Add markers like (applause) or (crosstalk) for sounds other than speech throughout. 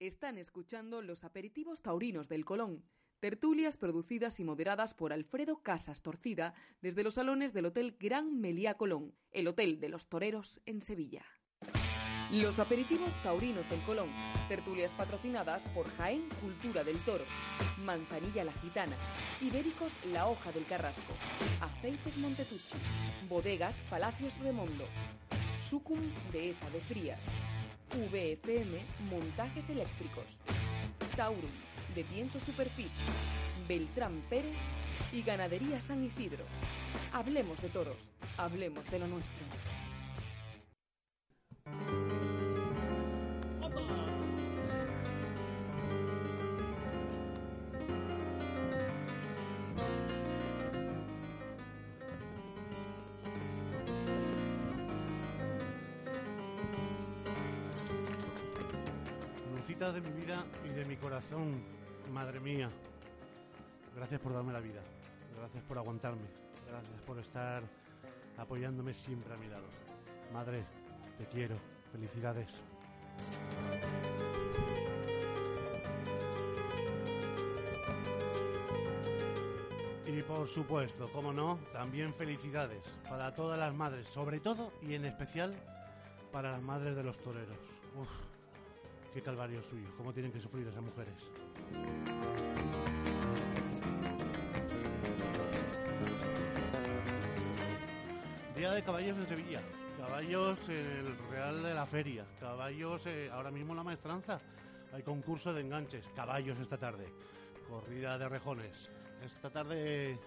Están escuchando los aperitivos taurinos del Colón, tertulias producidas y moderadas por Alfredo Casas Torcida desde los salones del Hotel Gran Meliá Colón, el Hotel de los Toreros en Sevilla. Los aperitivos taurinos del Colón, tertulias patrocinadas por Jaén Cultura del Toro, Manzanilla la Gitana, Ibéricos La Hoja del Carrasco, Aceites Montetucci, Bodegas Palacios Remondo, Sucum Dehesa de Frías, VFM Montajes Eléctricos, Taurum de Pienso Superfit, Beltrán Pérez y Ganadería San Isidro. Hablemos de toros, hablemos de lo nuestro. De mi vida y de mi corazón, madre mía. Gracias por darme la vida. Gracias por aguantarme. Gracias por estar apoyándome siempre a mi lado. Madre, te quiero. Felicidades. Y por supuesto, como no, también felicidades para todas las madres, sobre todo y en especial para las madres de los toreros. Qué calvario suyo, cómo tienen que sufrir esas mujeres. Día de caballos en Sevilla, caballos el Real de la Feria, caballos eh, ahora mismo la maestranza. Hay concurso de enganches, caballos esta tarde, corrida de rejones. Esta tarde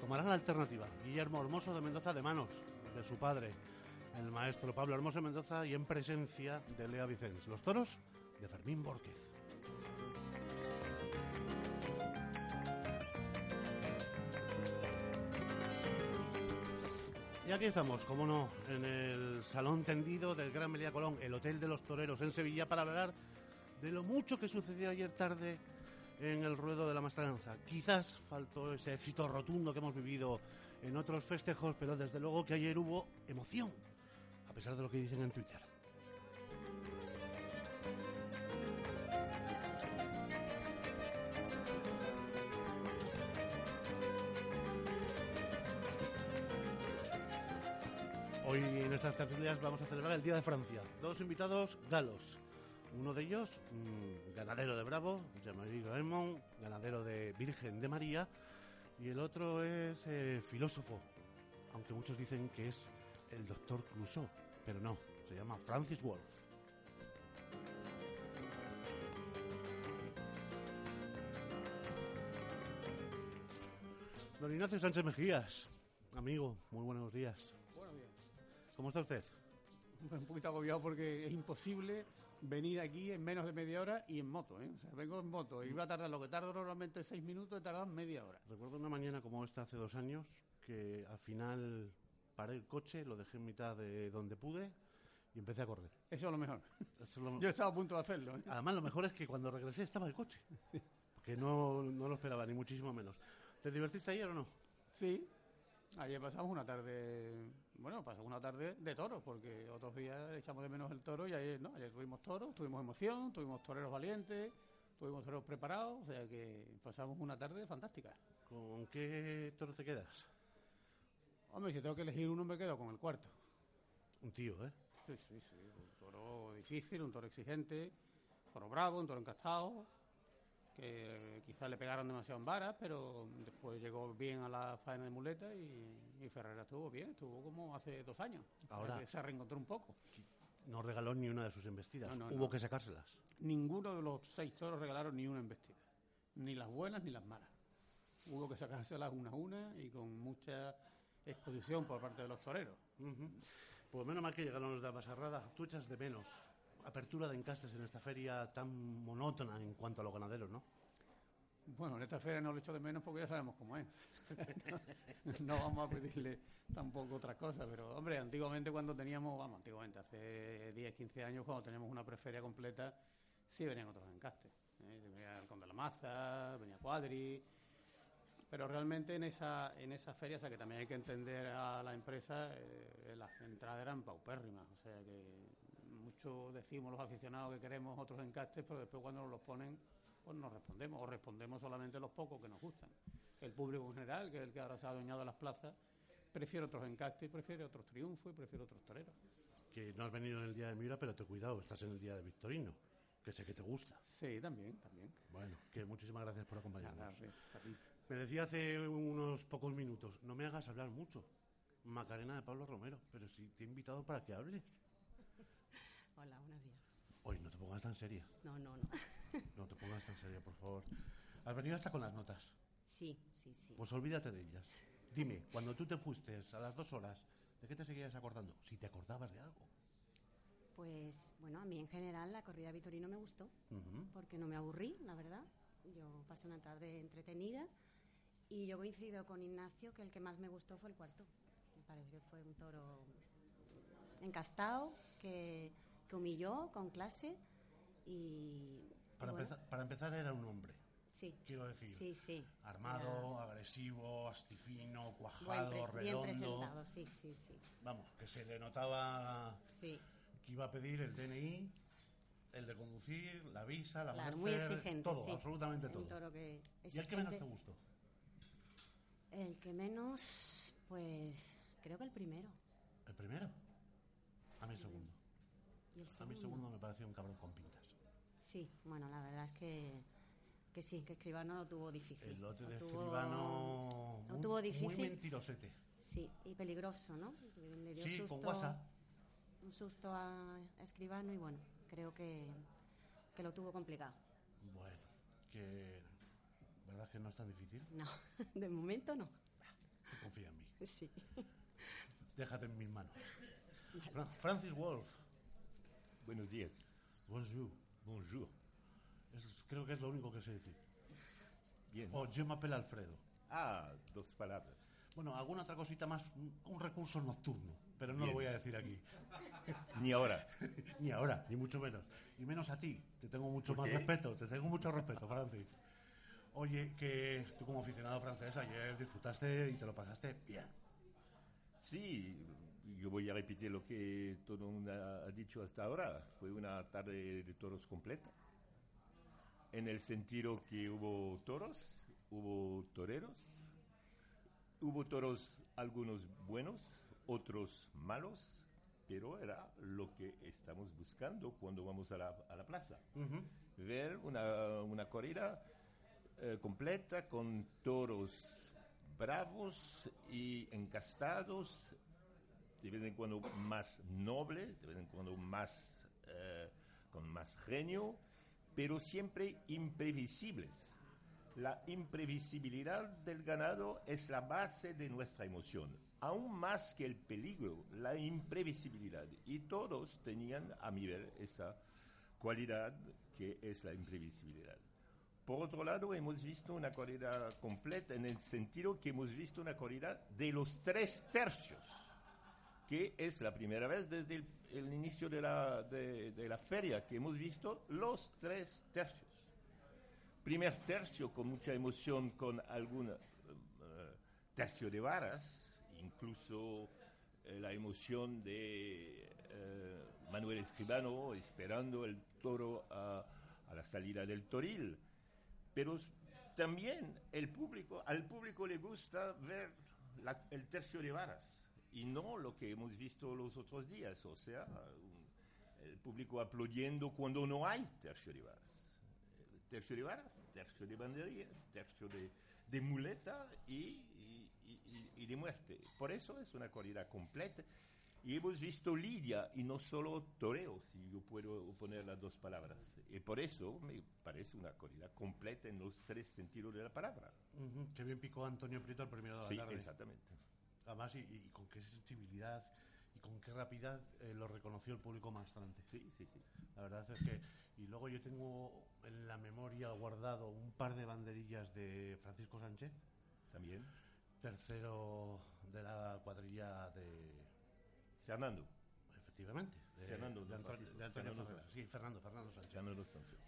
tomarán la alternativa. Guillermo Hermoso de Mendoza de manos de su padre, el maestro Pablo Hermoso de Mendoza y en presencia de Lea Vicens. Los toros de Fermín Borquez. Y aquí estamos, como no, en el salón tendido del Gran Melía Colón, el Hotel de los Toreros en Sevilla, para hablar de lo mucho que sucedió ayer tarde en el ruedo de la maestranza. Quizás faltó ese éxito rotundo que hemos vivido en otros festejos, pero desde luego que ayer hubo emoción, a pesar de lo que dicen en Twitter. Estas tertulias vamos a celebrar el Día de Francia. Dos invitados galos. Uno de ellos, mm, ganadero de Bravo, Jean-Marie Raymond, ganadero de Virgen de María, y el otro es eh, filósofo, aunque muchos dicen que es el doctor Clouseau, pero no, se llama Francis Wolff. Don Ignacio Sánchez Mejías, amigo, muy buenos días. ¿Cómo está usted? (laughs) Un poquito agobiado porque es imposible venir aquí en menos de media hora y en moto, ¿eh? O sea, vengo en moto y va a tardar lo que tardo normalmente seis minutos, he tardado media hora. Recuerdo una mañana como esta hace dos años que al final paré el coche, lo dejé en mitad de donde pude y empecé a correr. Eso es lo mejor. Eso es lo- (laughs) Yo estaba a punto de hacerlo, ¿eh? Además, lo mejor es que cuando regresé estaba el coche. (laughs) Porque no, no lo esperaba, ni muchísimo menos. ¿Te divertiste ayer o no? Sí. Ayer pasamos una tarde, bueno, pasamos una tarde de toros, porque otros días echamos de menos el toro y ayer no, ayer tuvimos toros, tuvimos emoción, tuvimos toreros valientes, tuvimos toreros preparados, o sea que pasamos una tarde fantástica. ¿Con qué toro te quedas? Hombre, si tengo que elegir uno me quedo con el cuarto. Un tío, ¿eh? Sí, sí, sí. Un toro difícil, un toro exigente, un toro bravo, un toro encastado, que quizás le pegaron demasiado en varas, pero después llegó bien a la faena de muleta y, y Ferrera estuvo bien, estuvo como hace dos años. Ahora- se reencontró un poco. No regaló ni una de sus embestidas. No, no, Hubo no. que sacárselas. Ninguno de los seis toros regalaron ni una embestida, ni las buenas ni las malas. Hubo que sacárselas una a una y con mucha exposición por parte de los toreros. Pues menos mal que llegaron los de Abasarrada. Tú echas de menos apertura de encastes en esta feria tan monótona en cuanto a los ganaderos, ¿no? Bueno, en esta feria no lo echo de menos porque ya sabemos cómo es. (laughs) no vamos a pedirle tampoco otra cosa, pero hombre, antiguamente cuando teníamos, vamos, antiguamente, hace 10, 15 años, cuando teníamos una preferia completa, sí venían otros encastes. ¿eh? Venía el de la Maza, venía Cuadri, pero realmente en esa, en esa feria, o sea que también hay que entender a la empresa, eh, las entradas eran paupérrimas, o sea que mucho decimos los aficionados que queremos otros encastes, pero después cuando nos los ponen, pues no respondemos, o respondemos solamente los pocos que nos gustan. El público en general, que es el que ahora se ha adueñado las plazas, prefiere otros encastes, prefiere otros triunfos y prefiere otros toreros. Que no has venido en el día de Miura, pero te cuidado, estás en el día de Victorino, que sé que te gusta. Sí, también, también. Bueno, que muchísimas gracias por acompañarnos. Nada. Me decía hace unos pocos minutos, no me hagas hablar mucho. Macarena de Pablo Romero, pero si te he invitado para que hables. Hola, buenos días. Oye, no te pongas tan seria. No, no, no. (laughs) No te pongas tan seria, por favor. Has venido hasta con las notas. Sí, sí, sí. Pues olvídate de ellas. Dime, cuando tú te fuiste a las dos horas, ¿de qué te seguías acordando? Si te acordabas de algo. Pues bueno, a mí en general la corrida Vitorino me gustó, Ujú. porque no me aburrí, la verdad. Yo pasé una tarde entretenida y yo coincido con Ignacio que el que más me gustó fue el cuarto. Me parece que fue un toro encastado, que, que humilló con clase y... y Para, bueno, empezar, para empezar era un hombre, Sí, quiero decir. sí, sí. Armado, agresivo, astifino, cuajado, pre- bien redondo. presentado, sí, sí, sí. Vamos, que se le notaba Sí, que iba a pedir el DNI, el de conducir, la visa, la claro, muy exigente, todo, sí. absolutamente todo. que ¿Y el que menos te gustó? El que menos, pues creo que el primero. ¿El primero? A mí el segundo. Y el A mí segundo. el segundo me pareció un cabrón con pintas. Sí, bueno, la verdad es que, que sí, que Escribano lo tuvo difícil. El lote Lo de tuvo- escribano lo muy, tuvo muy difícil. mentirosete. Sí, y peligroso, ¿no? Le dio Sí, susto, con WhatsApp. un susto a Escribano y bueno, creo que, que lo tuvo complicado. Bueno, que... ¿Verdad que no es tan difícil? No, (laughs) de momento no. Confía en mí. Sí. Déjate en mis manos. Fra- Francis Wolf. Buenos días. Bonjour. Bonjour. Es- creo que es lo único que sé decir. Bien. O je m'appelle Alfredo. Ah, dos palabras. Bueno, alguna otra cosita más, un, recurso nocturno, pero no lo Bien. voy a decir aquí. (laughs) Ni ahora. (laughs) ni ahora, ni mucho menos. Y menos a ti. Te tengo mucho ¿Por más qué? respeto, te tengo mucho respeto, Francis. Oye, que tú como aficionado francés ayer disfrutaste y te lo pasaste bien. Sí, yo voy a repetir lo que todo el mundo ha dicho hasta ahora. Fue una tarde de toros completa. En el sentido que hubo toros, hubo toreros, hubo toros algunos buenos, otros malos, pero era lo que estamos buscando cuando vamos a la, a la plaza. ver una, una corrida eh, completa con toros bravos y encastados, de vez en cuando más nobles, de vez en cuando más, eh, con más genio, pero siempre imprevisibles. La imprevisibilidad del ganado es la base de nuestra emoción, aún más que el peligro, la imprevisibilidad. Y todos tenían, a mi ver, esa cualidad que es la imprevisibilidad. Por otro lado, hemos visto una corrida completa en el sentido que hemos visto una corrida de los tres tercios, que es la primera vez desde el, inicio de la, de- la feria que hemos visto los tres tercios. Primer tercio con mucha emoción, con algún eh, tercio de varas, incluso eh, la emoción de eh, Manuel Escribano esperando el toro a, la salida del toril. Pero también el público, al público le gusta ver la- el tercio de varas y no lo que hemos visto los otros días, o sea, un- el público aplaudiendo cuando no hay tercio de varas. Tercio de varas, tercio de banderillas, tercio de, de muleta y, y- y- y de muerte. Por eso es una corrida completa. Y hemos visto lidia y no solo toreo, si yo puedo poner las dos palabras. Y por eso me parece una corrida completa en los tres sentidos de la palabra. Ujú, Qué bien picó Antonio Prieto el primero de la Sí, tarde. exactamente. Además, y, y con qué sensibilidad y con qué rapidez eh, lo reconoció el público maestrante. Sí, sí, sí. La verdad es que. Y luego yo tengo en la memoria guardado un par de banderillas de Francisco Sánchez, También. tercero de la cuadrilla de. Fernando. Efectivamente. De, Fernando, de Antonio, Francisco, de Antonio Fernando Ferreras. Sí, Fernando, Fernando Sánchez. Fernando Sánchez.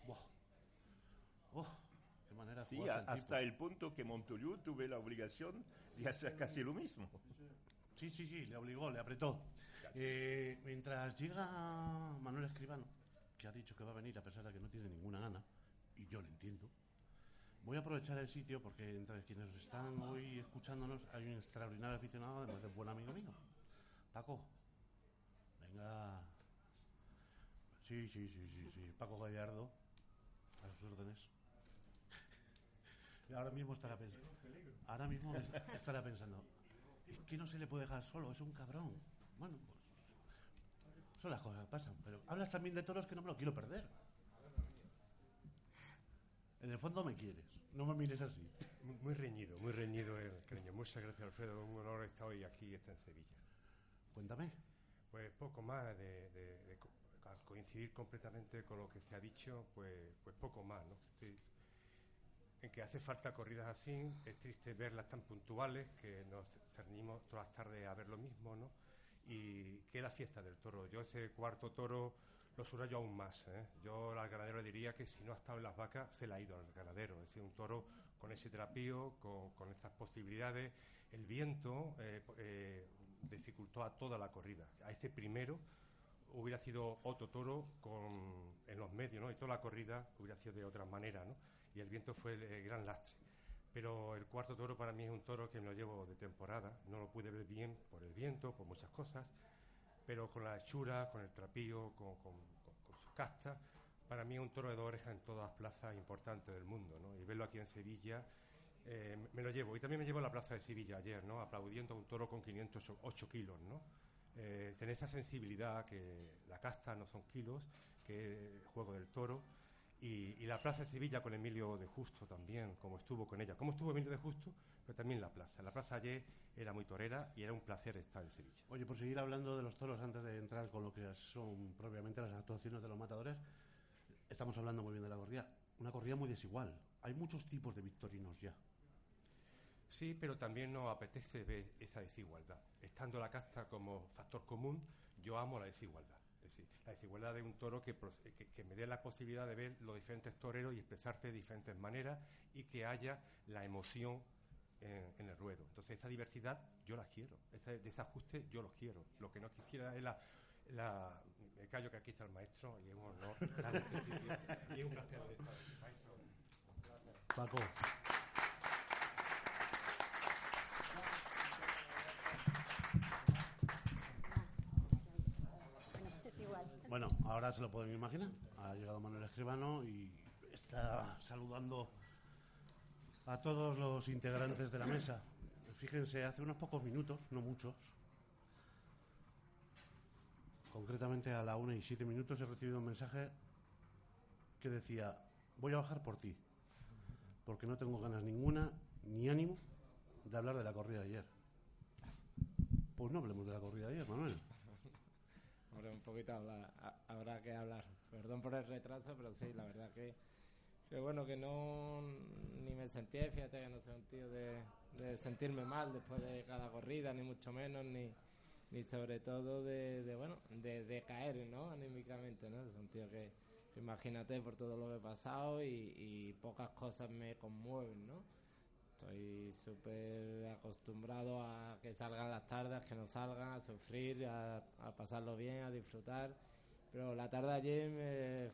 Qué manera de Sí, jugarse a- el hasta tipo. el punto que Montoliu tuve la obligación de hacer casi lo mismo. Sí, sí, sí, le obligó, le apretó. Eh, mientras llega Manuel Escribano, que ha dicho que va a venir a pesar de que no tiene ninguna gana, y yo le entiendo, voy a aprovechar el sitio porque entre quienes están hoy escuchándonos hay un extraordinario aficionado, además de buen amigo mío. Paco, venga. Sí, sí, sí, sí, sí. Paco Gallardo, a sus órdenes. Ahora mismo estará pensando. Ahora mismo (laughs) est- estará pensando. Es que no se le puede dejar solo, es un cabrón. Bueno, pues. Son las cosas que pasan. Pero hablas también de toros que no me lo quiero perder. En el fondo me quieres. No me mires así. Muy- reñido, muy reñido el cariño. Muchas gracias, Alfredo. Un honor estar hoy aquí está en Sevilla. Cuéntame. Pues poco más, de, de- de co- al coincidir completamente con lo que se ha dicho, pues, pues poco más, ¿no? Estoy- en que hace falta corridas así, es triste verlas tan puntuales, que nos cernimos todas las tardes a ver lo mismo, ¿no? Y que la fiesta del toro. Yo ese cuarto toro lo subrayo aún más, ¿eh? Yo al ganadero le diría que si no ha estado en las vacas, se le ha ido al ganadero. Es decir, un toro con ese trapío, con, con estas posibilidades. El viento eh, eh, dificultó a toda la corrida. A este primero hubiera sido otro toro con, en los medios, ¿no? Y toda la corrida hubiera sido de otra manera, ¿no? Y el viento fue el, el gran lastre. Pero el cuarto toro para mí es un toro que me lo llevo de temporada. No lo pude ver bien por el viento, por muchas cosas, pero con la hechura, con el trapío, con, con- con- con su casta, para mí es un toro de dos orejas en todas las plazas importantes del mundo, ¿no? Y verlo aquí en Sevilla, eh, me lo llevo. Y también me llevo a la plaza de Sevilla ayer, ¿no? Aplaudiendo a un toro con 508 kilos, ¿no? Eh, tener esa sensibilidad que la casta no son kilos, que es el juego del toro. Y, y la plaza de Sevilla con Emilio de Justo también, como estuvo con ella. Como estuvo Emilio de Justo, pero también la plaza. La plaza ayer era muy torera y era un placer estar en Sevilla. Oye, por seguir hablando de los toros antes de entrar con lo que son propiamente las actuaciones de los matadores, estamos hablando muy bien de la corrida. Una corrida muy desigual. Hay muchos tipos de victorinos ya. Sí, pero también nos apetece ver esa desigualdad. Estando la casta como factor común, yo amo la desigualdad. Decir, la desigualdad de un toro que, pros- que- que me dé la posibilidad de ver los diferentes toreros y expresarse de diferentes maneras y que haya la emoción en, el ruedo. Entonces, esa diversidad yo la quiero. Ese desajuste yo lo quiero. Lo que no quisiera es la... la me callo que aquí está el maestro y es un honor este y es un placer estar aquí, maestro. Paco, bueno, ahora se lo pueden imaginar. Ha llegado Manuel Escribano y está saludando a todos los integrantes de la mesa. Fíjense, hace unos pocos minutos, no muchos, concretamente a la una y siete minutos he recibido un mensaje que decía, voy a bajar por ti, porque no tengo ganas ninguna ni ánimo de hablar de la corrida de ayer. Pues no hablemos de la corrida de ayer, Manuel. Hombre, un poquito habla- ha- habrá que hablar. Perdón por el retraso, pero sí, la verdad que, que bueno, que no ni me sentía, fíjate que no soy un tío de, sentirme mal después de cada corrida, ni mucho menos, ni, ni sobre todo de, de, bueno, de, de caer, ¿no? Anímicamente, ¿no? Es un tío que, que imagínate por todo lo que he pasado y, y pocas cosas me conmueven, ¿no? Estoy súper acostumbrado a que salgan las tardes, que no salgan, a sufrir, a, pasarlo bien, a disfrutar. Pero la tarde ayer me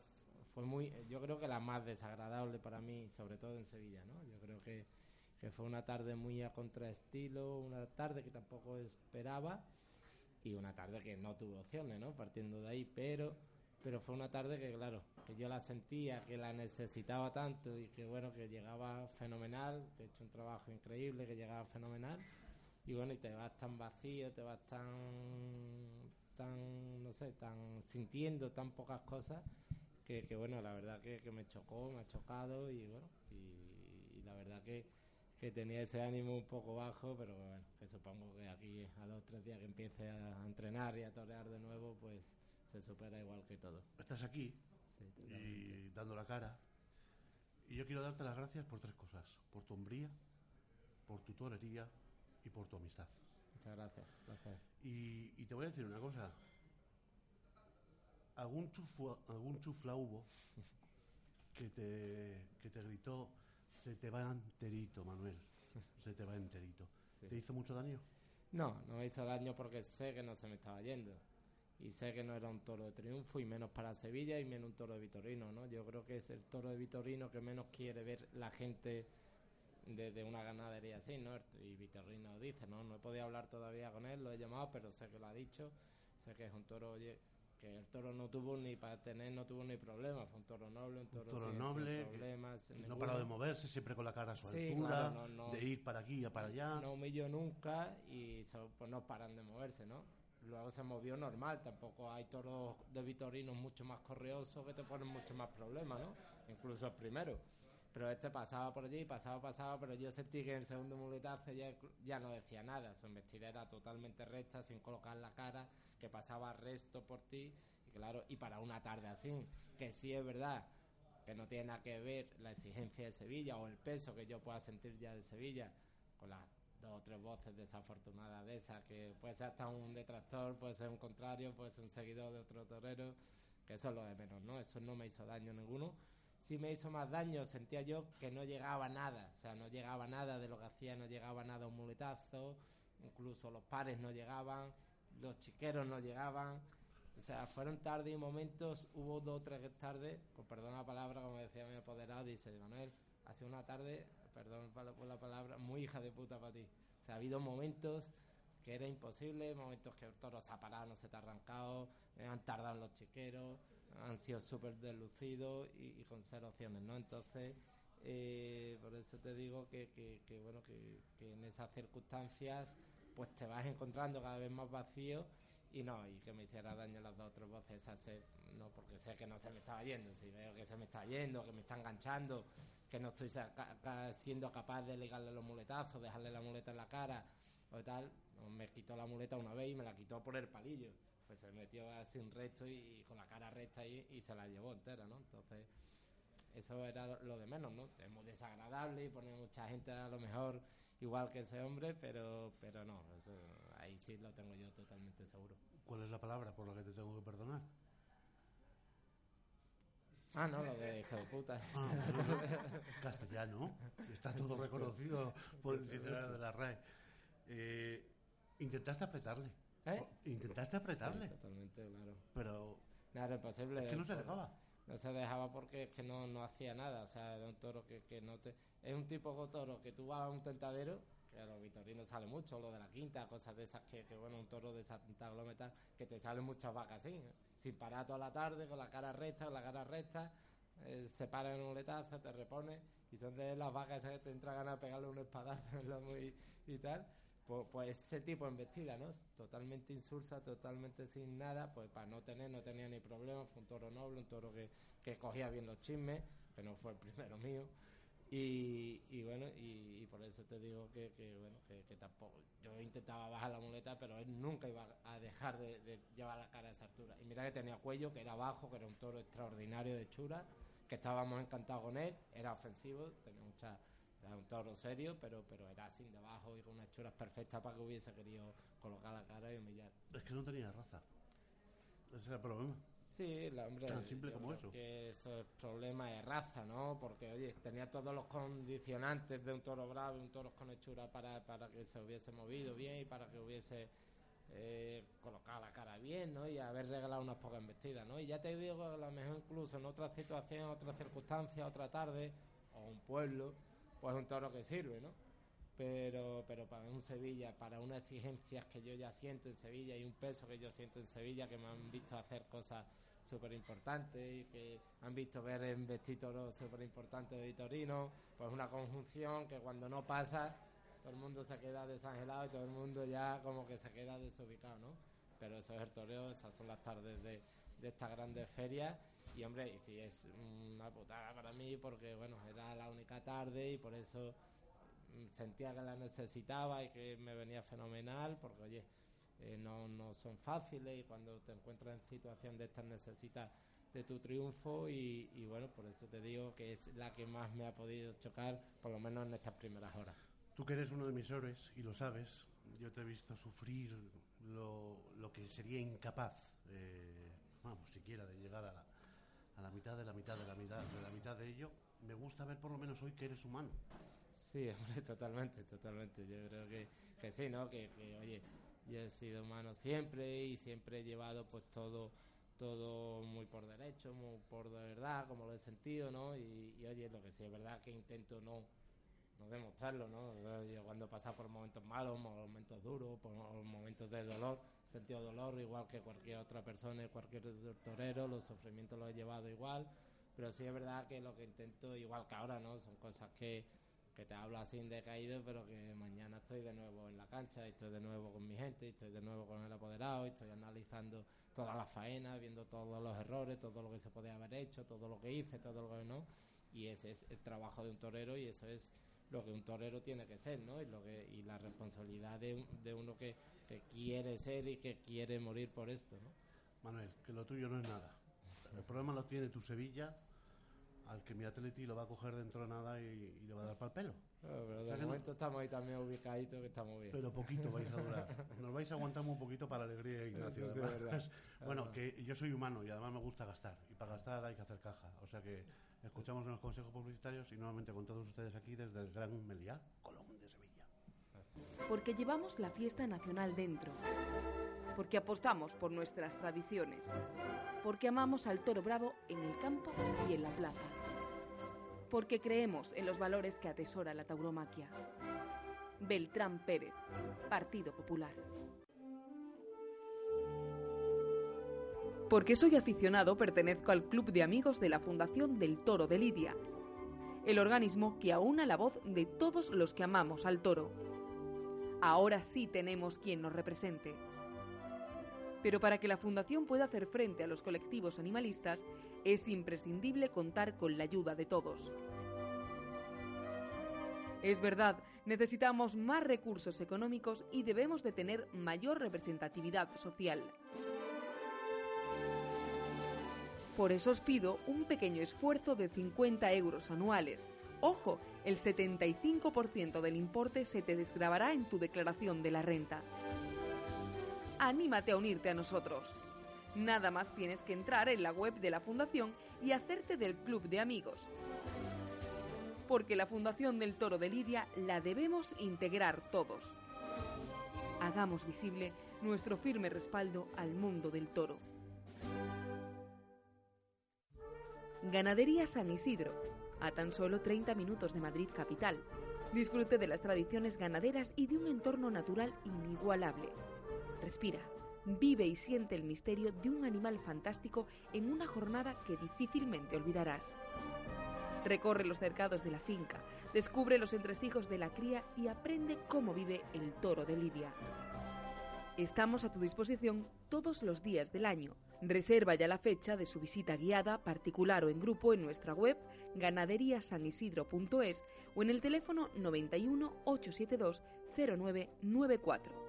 fue muy, yo creo que la más desagradable para mí, sobre todo en Sevilla, ¿no? Yo creo que, que fue una tarde muy a contraestilo, una tarde que tampoco esperaba y una tarde que no tuvo opciones, ¿no? Partiendo de ahí, pero pero fue una tarde que claro, que yo la sentía, que la necesitaba tanto y que bueno, que llegaba fenomenal, que he hecho un trabajo increíble, que llegaba fenomenal. Y bueno, y te vas tan vacío, te vas tan tan no sé, tan sintiendo tan pocas cosas que, que bueno, la verdad que, que me chocó, me ha chocado y bueno, y, la verdad que que tenía ese ánimo un poco bajo, pero bueno, que supongo que aquí a dos o tres días que empiece a entrenar y a torear de nuevo, pues se supera igual que todo. Estás aquí Sí, y dando la cara. Y yo quiero darte las gracias por tres cosas. Por tu hombría, por tu torería y por tu amistad. Muchas gracias. gracias. Y, y te voy a decir una cosa. Algún, chufua- algún chufla hubo que te, que te gritó, se te va enterito, Manuel. Se te va enterito. Sí. ¿Te hizo mucho daño? No, no me hizo daño porque sé que no se me estaba yendo. Y sé que no era un toro de triunfo y menos para Sevilla y menos un toro de Vitorino, ¿no? Yo creo que es el toro de Vitorino que menos quiere ver la gente de, una ganadería así, ¿no? Y Vitorino dice, ¿no? No he podido hablar todavía con él, lo he llamado, pero sé que lo ha dicho. Sé que es un toro, oye, que el toro no tuvo ni para tener, no tuvo ni problema. Fue un toro noble, un toro, noble, problemas. no paró de moverse, siempre con la cara a su altura, de ir para aquí y para allá. No humilló nunca y pues no paran de moverse, ¿no? Luego se movió normal, tampoco hay toros de vitorinos mucho más correosos que te ponen mucho más problemas, ¿no? Incluso el primero. Pero este pasaba por allí, pasaba, pasaba, pero yo sentí que en el segundo muletazo ya, ya no decía nada. Su embestida era totalmente recta, sin colocar la cara, que pasaba resto por ti. Y claro, y para una tarde así, que sí es verdad que no tiene nada que ver la exigencia de Sevilla o el peso que yo pueda sentir ya de Sevilla con las dos o tres voces desafortunadas de esas, que puede ser hasta un detractor, puede ser un contrario, puede ser un seguidor de otro torero, que eso es lo de menos, ¿no? Eso no me hizo daño ninguno. Sí me hizo más daño, sentía yo que no llegaba nada, o sea, no llegaba nada de lo que hacía, no llegaba nada un muletazo, incluso los pares no llegaban, los chiqueros no llegaban, o sea, fueron tarde y momentos, hubo dos o tres tardes, con perdón la palabra, como decía mi apoderado, dice Manuel, ha sido una tarde perdón por la palabra, muy hija de puta para ti. O sea, ha habido momentos que era imposible, momentos que el toro se ha parado, no se te ha arrancado, eh, han tardado los chiqueros, han sido súper deslucidos y, con cero opciones, ¿no? Entonces, eh, por eso te digo que, que, bueno, que, que, en esas circunstancias pues te vas encontrando cada vez más vacío y no, y que me hiciera daño las dos o tres voces, no, porque sé que no se me estaba yendo, si veo que se me está yendo, que me está enganchando, que no estoy siendo capaz de ligarle los muletazos, dejarle la muleta en la cara o tal, me quitó la muleta una vez y me la quitó por el palillo. Pues se metió un resto y, con la cara recta y, y, se la llevó entera, ¿no? Entonces, eso era lo de menos, ¿no? Es muy desagradable y pone mucha gente a lo mejor igual que ese hombre, pero, pero no, eso, ahí sí lo tengo yo totalmente seguro. ¿Cuál es la palabra por la que te tengo que perdonar? Ah, no, lo de hijo de puta. Ah, castellano. Está todo (laughs) reconocido por el diccionario de la RAE. Eh, intentaste apretarle. ¿Eh? Intentaste apretarle. totalmente, claro. Pero. Nada, imposible. Es que no se dejaba. No se dejaba porque es que no, no hacía nada. O sea, era un toro que, que no te. Es un tipo de toro que tú vas a un tentadero a los vitorinos sale mucho, lo de la quinta, cosas de esas que, bueno, un toro de 70 kilómetros, que te salen muchas vacas así, ¿eh? sin parar toda la tarde, con la cara recta, con la cara recta, eh, se para en un letazo, te repone, y son de las vacas esas que te entra ganas de pegarle un espadazo y, y tal. Pues, pues, ese tipo de embestida, ¿no? Totalmente insulsa, totalmente sin nada, pues para no tener, no tenía ni problema, fue un toro noble, un toro que, que cogía bien los chismes, que no fue el primero mío. Y, y bueno, y, por eso te digo que, bueno, que, tampoco. Yo intentaba bajar la muleta, pero él nunca iba a dejar de, llevar la cara a esa altura. Y mira que tenía cuello, que era bajo, que era un toro extraordinario de chura, que estábamos encantados con él, era ofensivo, tenía mucha. Era un toro serio, pero, pero era así debajo y con unas churas perfectas para que hubiese querido colocar la cara y humillar. Es que no tenía raza. Ese era el problema. Sí, la, hombre, tan simple como eso. Que eso es problema de raza, ¿no? Porque, oye, tenía todos los condicionantes de un toro bravo, un toro con hechura para, para que se hubiese movido bien y para que hubiese eh, colocado la cara bien, ¿no? Y haber regalado unas pocas vestidas, ¿no? Y ya te digo, a lo mejor incluso en otra situación, otra circunstancia, otra tarde, o un pueblo, pues un toro que sirve, ¿no? Pero, pero para un Sevilla, para unas exigencias que yo ya siento en Sevilla y un peso que yo siento en Sevilla, que me han visto hacer cosas súper importante y que han visto ver en vestido súper importante de Vitorino, pues una conjunción que cuando no pasa todo el mundo se queda desangelado y todo el mundo ya como que se queda desubicado, ¿no? Pero eso es el toreo, esas son las tardes de, de estas grandes ferias y hombre, y sí es una putada para mí porque bueno, era la única tarde y por eso mm, sentía que la necesitaba y que me venía fenomenal porque oye, eh, no, no son fáciles y cuando te encuentras en situación de estas necesitas de tu triunfo y, bueno, por eso te digo que es la que más me ha podido chocar, por lo menos en estas primeras horas. Tú que eres uno de mis héroes y lo sabes, yo te he visto sufrir lo, lo que sería incapaz, eh, vamos, siquiera de llegar a la, a la mitad de la mitad de la mitad de la mitad de ello. Me gusta ver por lo menos hoy que eres humano Sí, (laughs) hombre, totalmente, totalmente. Yo creo que, que sí, ¿no? Que, que, oye, yo he sido humano siempre y siempre he llevado pues todo todo muy por derecho, muy por de verdad, como lo he sentido, ¿no? Y, y oye, lo que sí es verdad que intento no no demostrarlo, ¿no? Yo cuando pasa por momentos malos, momentos duros, por momentos de dolor, sentido dolor igual que cualquier otra persona, cualquier torero, los sufrimientos los he llevado igual, pero sí es verdad que lo que intento, igual que ahora, ¿no? Son cosas que, que te hablo así decaído, pero que mañana estoy de nuevo en la cancha, estoy de nuevo con mi gente, estoy de nuevo con el apoderado, estoy analizando todas las faenas, viendo todos los errores, todo lo que se podía haber hecho, todo lo que hice, todo lo que no, y ese es el trabajo de un torero y eso es lo que un torero tiene que ser, ¿no? Y, lo que, y la responsabilidad de, de uno que, que, quiere ser y que quiere morir por esto, ¿no? Manuel, que lo tuyo no es nada. El problema lo tiene tu Sevilla, al que mi Atleti lo va a coger dentro de nada y, y le va a dar para el pelo. Pero, pero de o sea momento no... estamos ahí también ubicaditos que estamos bien. Pero poquito vais a durar. (laughs) Nos vais a aguantar un poquito para la alegría de Ignacio. Sí, verdad. (laughs) bueno, que yo soy humano y además me gusta gastar. Y para gastar hay que hacer caja. O sea que escuchamos unos consejos publicitarios y nuevamente con todos ustedes aquí desde el Gran Meliá, Colón de Sevilla. Porque llevamos la fiesta nacional dentro. Porque apostamos por nuestras tradiciones. Porque amamos al toro bravo en el campo y en la plaza. Porque creemos en los valores que atesora la tauromaquia. Beltrán Pérez, Partido Popular. Porque soy aficionado, pertenezco al Club de Amigos de la Fundación del Toro de Lidia, el organismo que aúna la voz de todos los que amamos al toro. Ahora sí tenemos quien nos represente. Pero para que la Fundación pueda hacer frente a los colectivos animalistas, es imprescindible contar con la ayuda de todos. Es verdad, necesitamos más recursos económicos y debemos de tener mayor representatividad social. Por eso os pido un pequeño esfuerzo de 50 euros anuales. Ojo, el 75% del importe se te desgravará en tu declaración de la renta. Anímate a unirte a nosotros. Nada más tienes que entrar en la web de la Fundación y hacerte del club de amigos. Porque la Fundación del Toro de Lidia la debemos integrar todos. Hagamos visible nuestro firme respaldo al mundo del toro. Ganadería San Isidro, a tan solo 30 minutos de Madrid capital. Disfrute de las tradiciones ganaderas y de un entorno natural inigualable. Respira, vive y siente el misterio de un animal fantástico en una jornada que difícilmente olvidarás. Recorre los cercados de la finca, descubre los entresijos de la cría y aprende cómo vive el toro de Lidia. Estamos a tu disposición todos los días del año. Reserva ya la fecha de su visita guiada, particular o en grupo en nuestra web ganaderiasanisidro.es o en el teléfono 91 872 0994.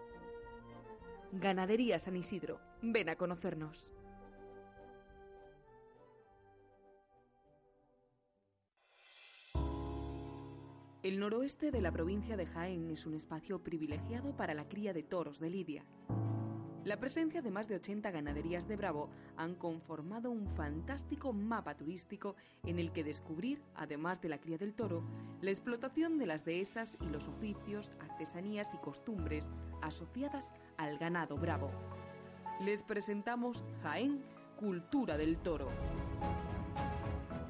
Ganadería San Isidro. Ven a conocernos. El noroeste de la provincia de Jaén es un espacio privilegiado para la cría de toros de Lidia. La presencia de más de 80 ganaderías de Bravo han conformado un fantástico mapa turístico en el que descubrir, además de la cría del toro, la explotación de las dehesas y los oficios, artesanías y costumbres asociadas al ganado bravo. Les presentamos Jaén, Cultura del Toro.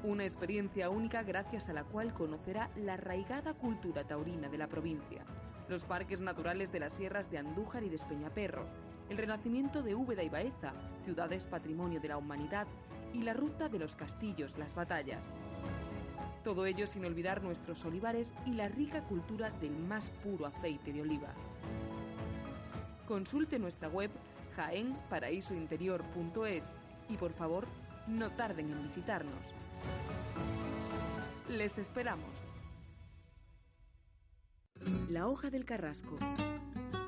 Una experiencia única gracias a la cual conocerá la arraigada cultura taurina de la provincia, los parques naturales de las sierras de Andújar y de Espeñaperros, el renacimiento de Úbeda y Baeza, ciudades patrimonio de la humanidad, y la ruta de los castillos, las batallas. Todo ello sin olvidar nuestros olivares y la rica cultura del más puro aceite de oliva. Consulte nuestra web jaenparaísointerior.es y por favor no tarden en visitarnos. Les esperamos. La hoja del carrasco.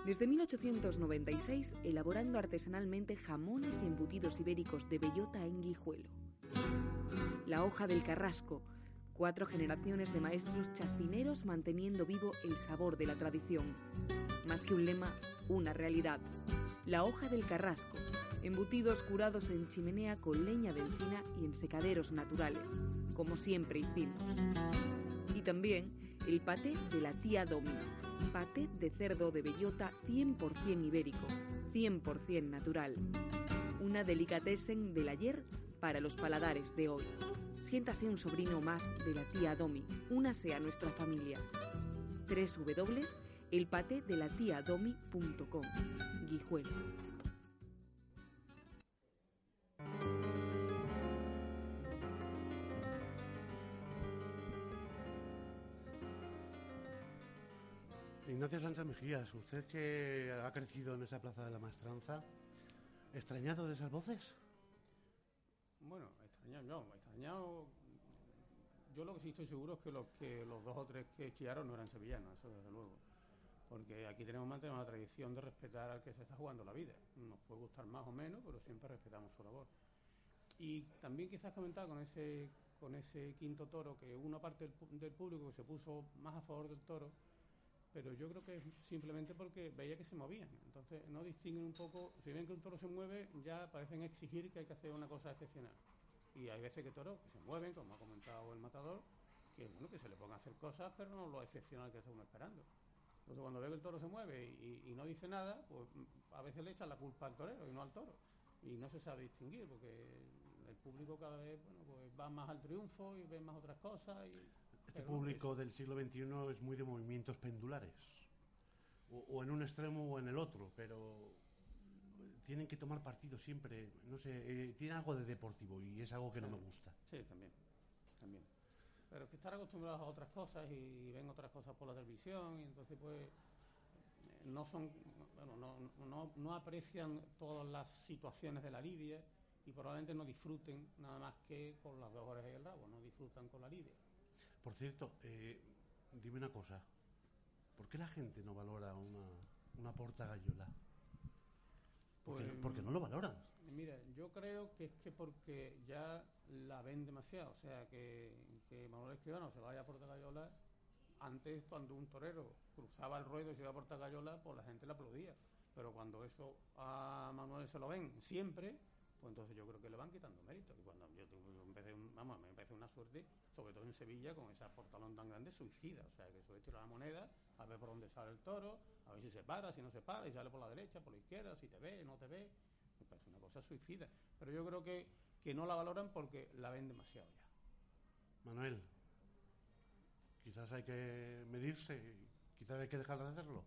Desde 1896, elaborando artesanalmente jamones y embutidos ibéricos de bellota en guijuelo. La hoja del carrasco. Cuatro generaciones de maestros chacineros manteniendo vivo el sabor de la tradición. Más que un lema, una realidad. La hoja del carrasco. Embutidos curados en chimenea con leña de encina y en secaderos naturales como siempre hicimos. Y también el paté de la tía Domi. Paté de cerdo de bellota 100% ibérico, 100% natural. Una delicatessen del ayer para los paladares de hoy. Siéntase un sobrino más de la tía Domi. Únase a nuestra familia. www.elpatedelatiadomi.com Guijuelo. Ignacio Sánchez Mejías, usted que ha crecido en esa plaza de la maestranza, ¿extrañado de esas voces? Bueno, extrañado no, extrañado. Yo lo que sí estoy seguro es que los, que los dos o tres que chillaron no eran sevillanos, eso desde luego. Porque aquí tenemos mantenemos la tradición de respetar al que se está jugando la vida. Nos puede gustar más o menos, pero siempre respetamos su labor. Y también quizás comentaba con ese, con ese quinto toro que una parte del, del público que se puso más a favor del toro pero yo creo que simplemente porque veía que se movían. Entonces no distinguen un poco, si ven que un toro se mueve, ya parecen exigir que hay que hacer una cosa excepcional. Y hay veces que toros que se mueven, como ha comentado el matador, que bueno, que se le pongan a hacer cosas, pero no lo excepcional que está uno esperando. Entonces cuando ve que el toro se mueve y, y no dice nada, pues a veces le echan la culpa al torero y no al toro. Y no se sabe distinguir, porque el público cada vez bueno, pues va más al triunfo y ve más otras cosas. Y, Este público del siglo XXI es muy de movimientos pendulares, o, o, en un extremo o en el otro, pero tienen que tomar partido siempre, no sé, eh, tiene algo de deportivo y es algo que no me gusta. Sí, también, también. Pero es que están acostumbrados a otras cosas y ven otras cosas por la televisión y entonces pues no son, bueno, no, no, no aprecian todas las situaciones de la lidia y probablemente no disfruten nada más que con las dos orejas y el rabo, no disfrutan con la lidia. Por cierto, eh, dime una cosa. ¿Por qué la gente no valora una, una porta gallola? Porque, Pues, porque no lo valoran. Mira, yo creo que es que porque ya la ven demasiado. O sea, que, que Manuel Escribano se vaya a Porta Gallola. Antes, cuando un torero cruzaba el ruedo y se iba a Porta Gallola, pues la gente le aplaudía. Pero cuando eso a Manuel se lo ven siempre, pues entonces yo creo que le van quitando mérito. Y cuando yo, yo empecé, vamos, me parece una suerte, sobre todo en Sevilla, con ese portalón tan grande, suicida. O sea, que eso es tirar la moneda, a ver por dónde sale el toro, a ver si se para, si no se para, y sale por la derecha, por la izquierda, si te ve, no te ve. Me parece una cosa suicida. Pero yo creo que, que no la valoran porque la ven demasiado ya. Manuel, quizás hay que medirse, quizás hay que dejar de hacerlo.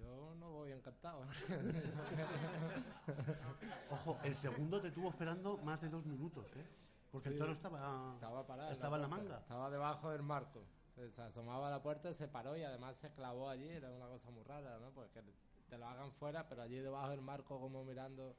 Yo no voy encantado. (laughs) Ojo, el segundo te tuvo esperando más de dos minutos, ¿eh? Porque el toro estaba, Estaba parado. estaba en la manga. Estaba debajo del marco. Se, se asomaba a la puerta, se paró y además se clavó allí. Era una cosa muy rara, ¿no? Pues que te lo hagan fuera, pero allí debajo del marco, como mirando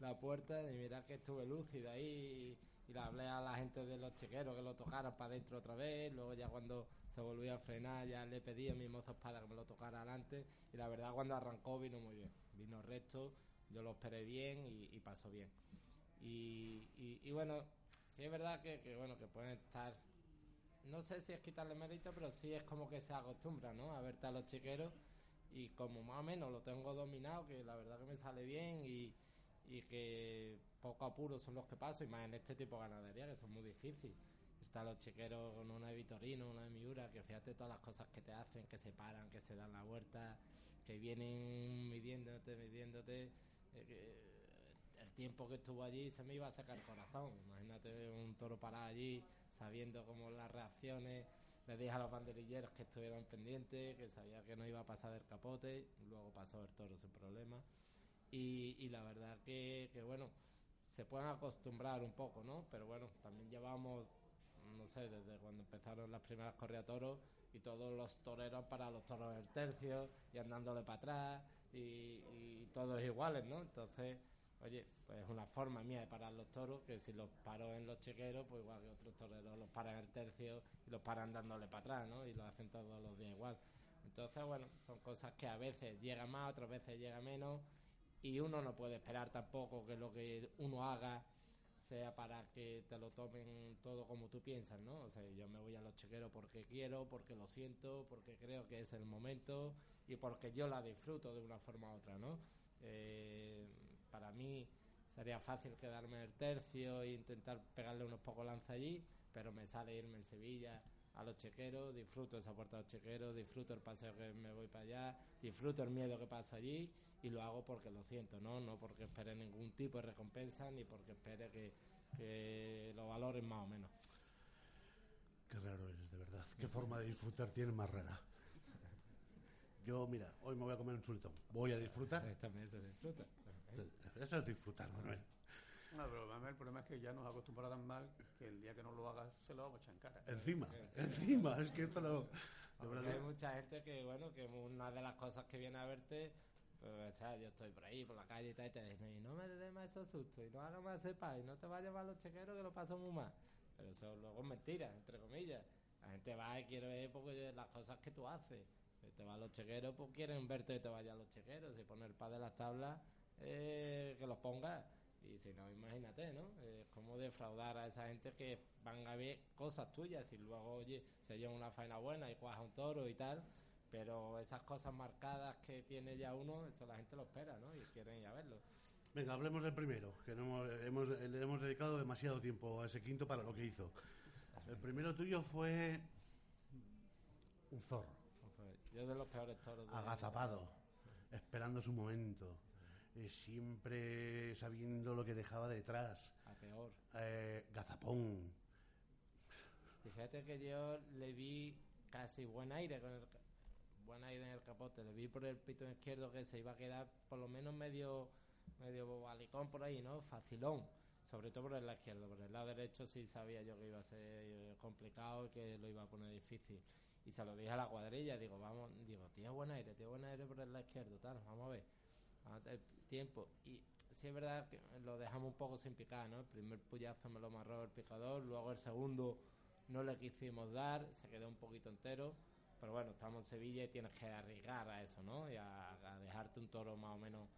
la puerta. Y mira que estuve lúcido ahí. Y, y le hablé a la gente de los chequeros que lo tocaran para adentro otra vez. Luego, ya cuando se volvió a frenar, ya le pedí a mi mozo espada que me lo tocara adelante. Y la verdad, cuando arrancó, vino muy bien. Vino recto, yo lo esperé bien y, pasó bien. Y, bueno, sí es verdad que, bueno que pueden estar no sé si es quitarle mérito pero sí es como que se acostumbra no a verte a los chiqueros y como más o menos lo tengo dominado que la verdad que me sale bien y, y que poco apuro son los que paso y más en este tipo de ganadería que son muy difíciles están los chiqueros con una de Vitorino una de Miura que fíjate todas las cosas que te hacen que se paran que se dan la vuelta que vienen midiéndote midiéndote eh, el tiempo que estuvo allí se me iba a sacar el corazón. Imagínate un toro parado allí, sabiendo cómo las reacciones. Le dije a los banderilleros que estuvieran pendientes, que sabía que no iba a pasar del capote. Luego pasó el toro sin problema. Y, la verdad que, bueno, se pueden acostumbrar un poco, ¿no? Pero bueno, también llevamos, no sé, desde cuando empezaron las primeras corridas toros y todos los toreros para los toros del tercio y andándole para atrás y, y todos iguales, ¿no? Entonces oye, pues es una forma mía de parar los toros, que si los paro en los chequeros, pues igual que otros toreros los paran en el tercio y los paran dándole para atrás, ¿no? Y lo hacen todos los días igual. Entonces, bueno, son cosas que a veces llega más, otras veces llega menos, y uno no puede esperar tampoco que lo que uno haga sea para que te lo tomen todo como tú piensas, ¿no? O sea, yo me voy a los chequeros porque quiero, porque lo siento, porque creo que es el momento y porque yo la disfruto de una forma u otra, ¿no? Eh, para mí sería fácil quedarme en el tercio e intentar pegarle unos pocos lanzas allí, pero me sale irme en Sevilla a los chequeros, disfruto esa puerta de los chequeros, disfruto el paseo que me voy para allá, disfruto el miedo que pasa allí y lo hago porque lo siento, ¿no? No porque espere ningún tipo de recompensa ni porque espere que, que lo valoren más o menos. Qué raro eres, de verdad. Qué forma de disfrutar tienes más rara. Yo, mira, hoy me voy a comer un chuletón. Voy a disfrutar. También se disfruta. Eso es disfrutar, Manuel. No, pero Manuel, el problema es que ya nos acostumbrado tan mal que el día que no lo hagas se lo vamos a echar en cara. Encima, encima. Es que esto lo... de Porque verdad- hay mucha gente que, bueno, que una de las cosas que viene a verte, pues, o sea, yo estoy por ahí, por la calle y tal, y te dicen, no me des más esos sustos, y no hagas más ese y no te vayas a los chequeros que lo paso muy mal. Pero eso luego es mentira, entre comillas. La gente va y quiere ver las cosas que tú haces. Te vas a los chequeros, pues quieren verte que te vayas a los chequeros. Si pones el paz de las tablas, eh, que los pongas. Y si no, imagínate, ¿no? Eh, Es como defraudar a esa gente que van a ver cosas tuyas y luego, oye, se lleva una faena buena y cuaja un toro y tal. Pero esas cosas marcadas que tiene ya uno, eso la gente lo espera, ¿no? Y quieren ir a verlo. Venga, hablemos del primero, que no hemos, hemos- le hemos dedicado demasiado tiempo a ese quinto para lo que hizo. El primero tuyo fue un zorro, Yo de los peores toros. agazapado, esperando su momento, eh, siempre sabiendo lo que dejaba detrás, A peor. eh, gazapón. Fíjate que yo le vi casi buen aire con el buen aire en el capote, le vi por el pito izquierdo que se iba a quedar por lo menos medio medio balicón por ahí, ¿no? Facilón, sobre todo por el lado izquierdo, por el lado derecho sí sabía yo que iba a ser eh, complicado y que lo iba a poner difícil. Y se lo dije a la cuadrilla, digo, vamos, digo, tiene buen aire, tiene buen aire por el lado izquierdo, tal, vamos a ver. Vamos a tener tiempo. Y sí es verdad que lo dejamos un poco sin picar, ¿no? El primer puyazo me lo amarró el picador, luego el segundo no le quisimos dar, se quedó un poquito entero. Pero bueno, estamos en Sevilla y tienes que arriesgar a eso, ¿no? Y a, a dejarte un toro más o menos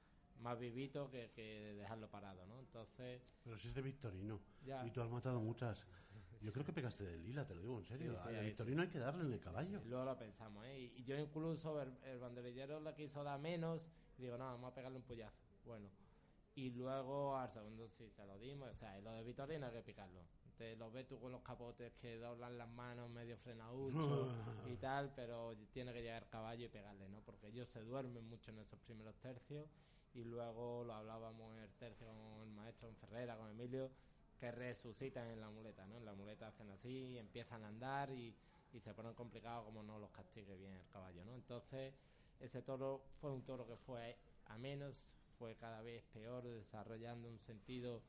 más vivito que, que dejarlo parado, ¿no? Entonces, Pero si es de Victorino, Ya. y tú has matado muchas. Yo creo que pegaste de lila, te lo digo en serio. Sí, sí, a Victorino hay que darle en el caballo. luego lo pensamos, ¿eh? Y, yo incluso, el, el banderillero le quiso dar menos, y digo, no, vamos a pegarle un puyazo. Bueno, y luego al segundo sí se lo dimos, o sea, y lo de Vitorino hay que picarlo. Te lo ves tú con los capotes que doblan las manos medio frenaucho y (laughs) tal, pero tiene que llegar caballo y pegarle, ¿no? Porque ellos se duermen mucho en esos primeros tercios y luego lo hablábamos en el tercio con el maestro en Ferrera, con Emilio, que resucitan en la muleta, ¿no? En la muleta hacen así, empiezan a andar y, y se ponen complicados como no los castigue bien el caballo, ¿no? Entonces, ese toro fue un toro que fue a menos, fue cada vez peor, desarrollando un sentido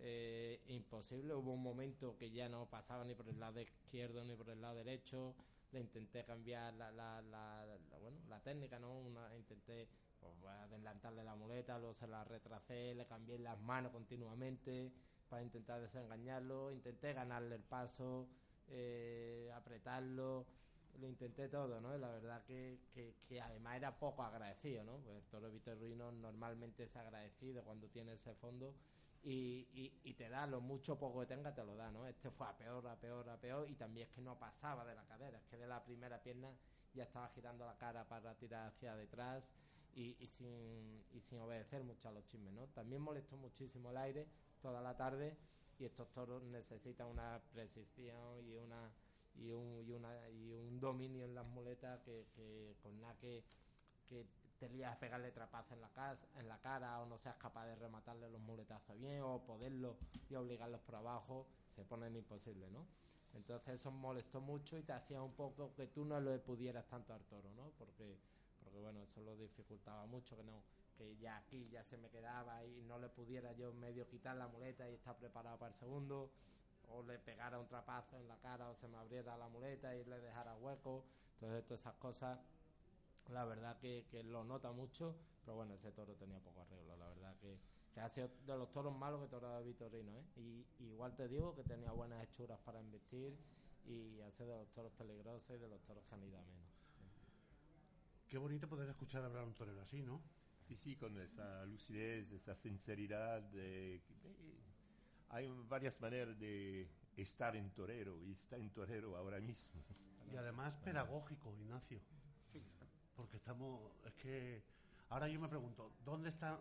eh, imposible. Hubo un momento que ya no pasaba ni por el lado izquierdo ni por el lado derecho. Le intenté cambiar la, la, la, la- bueno, la técnica, ¿no? Una, intenté pues, adelantarle la muleta, luego se la retracé, le cambié las manos continuamente para intentar desengañarlo. Intenté ganarle el paso, eh, apretarlo. Lo intenté todo, ¿no? La verdad que, que, que además era poco agradecido, ¿no? Pues el toro Vitorino normalmente es agradecido cuando tiene ese fondo y, y, te da lo mucho poco que tenga, te lo da, ¿no? Este fue a peor, a peor, a peor y también es que no pasaba de la cadera, es que de la primera pierna ya estaba girando la cara para tirar hacia detrás y, sin, y sin obedecer mucho a los chismes, ¿no? También molestó muchísimo el aire toda la tarde y estos toros necesitan una precisión y una y un, y una y un dominio en las muletas que, que con nada que, que te lías a pegarle trapaz en la casa, en la cara o no seas capaz de rematarle los muletazos bien o poderlo y obligarlos por abajo se ponen imposible, ¿no? Entonces eso molestó mucho y te hacía un poco que tú no lo pudieras tanto al toro, ¿no? Porque porque bueno, eso lo dificultaba mucho que no que ya aquí ya se me quedaba y no le pudiera yo medio quitar la muleta y estar preparado para el segundo o le pegara un trapazo en la cara o se me abriera la muleta y le dejara hueco entonces todas esas cosas la verdad que, que lo nota mucho pero bueno ese toro tenía poco arreglo la verdad que, que ha sido de los toros malos que toro de Vitorino ¿eh? y, y igual te digo que tenía buenas hechuras para investir y ha sido de los toros peligrosos y de los toros que han ido a menos Qué bonito poder escuchar hablar a un torero así, ¿no? Sí, sí, con esa lucidez, esa sinceridad. de- eh, hay varias maneras de estar en torero y está en torero ahora mismo. Y además pedagógico, Ignacio. Porque estamos, es que ahora yo me pregunto, ¿dónde está?